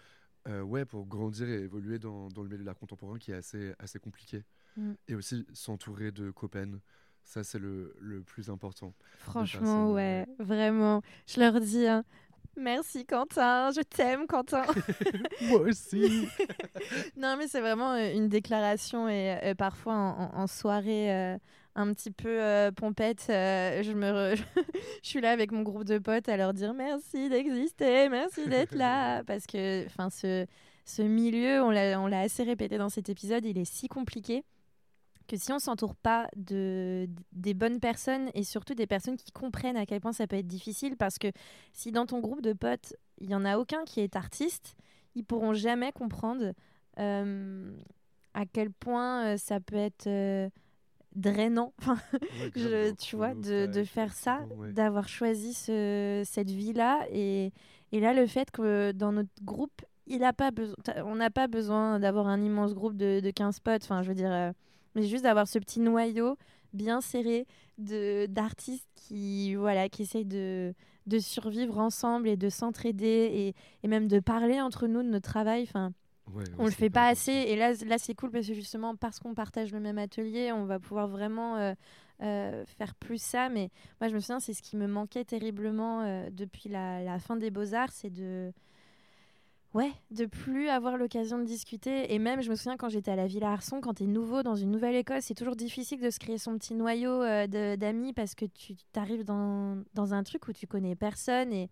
euh, ouais, pour grandir et évoluer dans, dans le milieu de l'art contemporain qui est assez, assez compliqué. Mm. Et aussi s'entourer de copains, Ça, c'est le, le plus important. Franchement, ouais, vraiment. Je leur dis, hein, Merci Quentin, je t'aime Quentin. Moi aussi. non mais c'est vraiment euh, une déclaration et, euh, parfois en, soirée euh, un petit peu pompette, je me je suis là avec mon groupe de potes à leur dire merci d'exister, merci d'être là. Parce que enfin ce ce milieu, on l'a assez répété dans cet épisode, il est si compliqué que si on s'entoure pas de des bonnes personnes et surtout des personnes qui comprennent à quel point ça peut être difficile parce que si dans ton groupe de potes il y en a aucun qui est artiste ils pourront jamais comprendre euh, à quel point euh, ça peut être euh, drainant. Enfin tu vois de, de faire ça d'avoir choisi ce, cette vie là et, et là le fait que dans notre groupe il a pas on n'a pas besoin d'avoir un immense groupe de, de 15 potes. Enfin je veux dire mais juste d'avoir ce petit noyau bien serré de d'artistes qui voilà qui essayent de, de survivre ensemble et de s'entraider et, et, même de parler entre nous de notre travail. Enfin on le fait pas assez et là là c'est cool parce que justement parce qu'on partage le même atelier on va pouvoir vraiment euh, euh, faire plus ça mais moi je me souviens c'est ce qui me manquait terriblement euh, depuis la, la, fin des beaux arts c'est de Ouais, de plus avoir l'occasion de discuter. Et même, je me souviens quand j'étais à la Villa Arson, quand tu es nouveau dans une nouvelle école, c'est toujours difficile de se créer son petit noyau d'amis parce que tu arrives dans, dans, un truc où tu connais personne. Et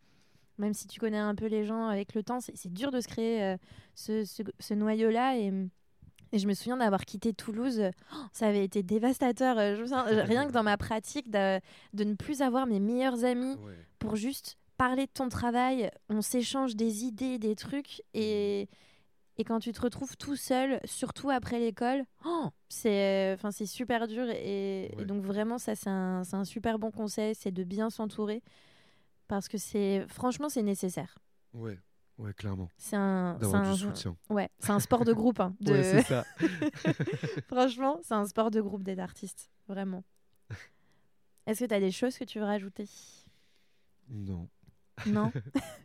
même si tu connais un peu les gens avec le temps, c'est dur de se créer euh, ce, ce, noyau-là. Et, et, je me souviens d'avoir quitté Toulouse. Oh, ça avait été dévastateur. Euh, je me rien que dans ma pratique, de, de, ne plus avoir mes meilleurs amis pour juste parler de ton travail, on s'échange des idées, des trucs, et, et quand tu te retrouves tout seul, surtout après l'école, oh, c'est enfin c'est super dur. Et, donc vraiment, ça c'est un, un, super bon conseil, c'est de bien s'entourer, parce que c'est franchement c'est nécessaire. Ouais. Ouais, clairement. C'est un, un soutien. Ouais, c'est un sport de groupe. Hein, de... ouais, c'est ça. Franchement, c'est un sport de groupe d'être artiste, vraiment. Est-ce que tu as des choses que tu veux rajouter? Non. Non?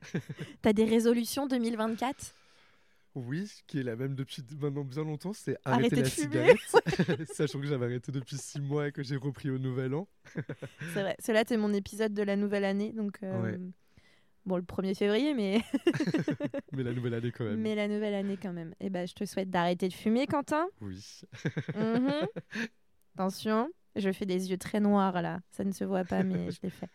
T'as des résolutions 2024 oui, qui est la même depuis maintenant bien longtemps, c'est arrêter, la cigarette. Sachant que j'avais arrêté depuis six mois et que j'ai repris au nouvel an. c'est vrai, cela c'est mon épisode de la nouvelle année, donc euh, bon le 1er février, mais mais la nouvelle année quand même. Mais la nouvelle année quand même. Et eh ben je te souhaite d'arrêter de fumer, Quentin. Oui. Mhm. Attention, je fais des yeux très noirs là, ça ne se voit pas, mais je l'ai fait.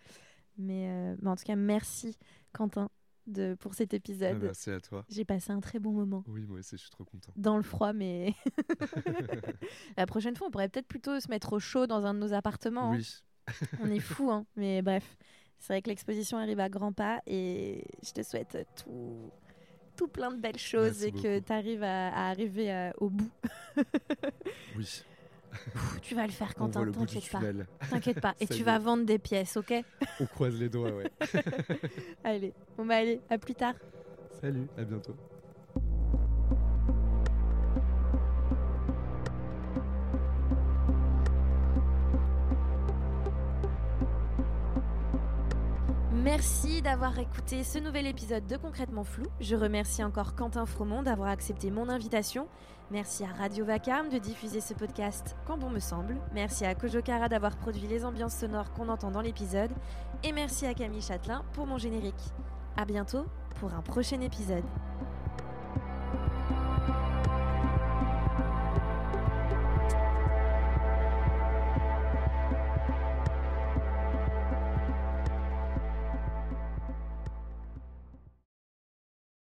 Euh, mais, en tout cas, merci Quentin de, pour cet épisode. Ah, merci à toi. J'ai passé un très bon moment. Oui, moi aussi, je suis trop content. Dans le froid, mais la prochaine fois, on pourrait peut-être plutôt se mettre au chaud dans un de nos appartements. Hein. Oui. on est fou, hein. mais bref. C'est vrai que l'exposition arrive à grands pas et je te souhaite tout, tout plein de belles choses et que tu arrives à, arriver euh, au bout. oui tu vas le faire, Quentin, t'inquiète pas. T'inquiète pas. Et tu vas vendre des pièces, ok? On croise les doigts, ouais. allez, on va aller. À plus tard. Salut, à bientôt. Merci d'avoir écouté ce nouvel épisode de Concrètement Flou. Je remercie encore Quentin Fromont d'avoir accepté mon invitation. Merci à Radio Vacarme de diffuser ce podcast quand bon me semble. Merci à Kojokara d'avoir produit les ambiances sonores qu'on entend dans l'épisode. Et merci à Camille Châtelain pour mon générique. A bientôt pour un prochain épisode.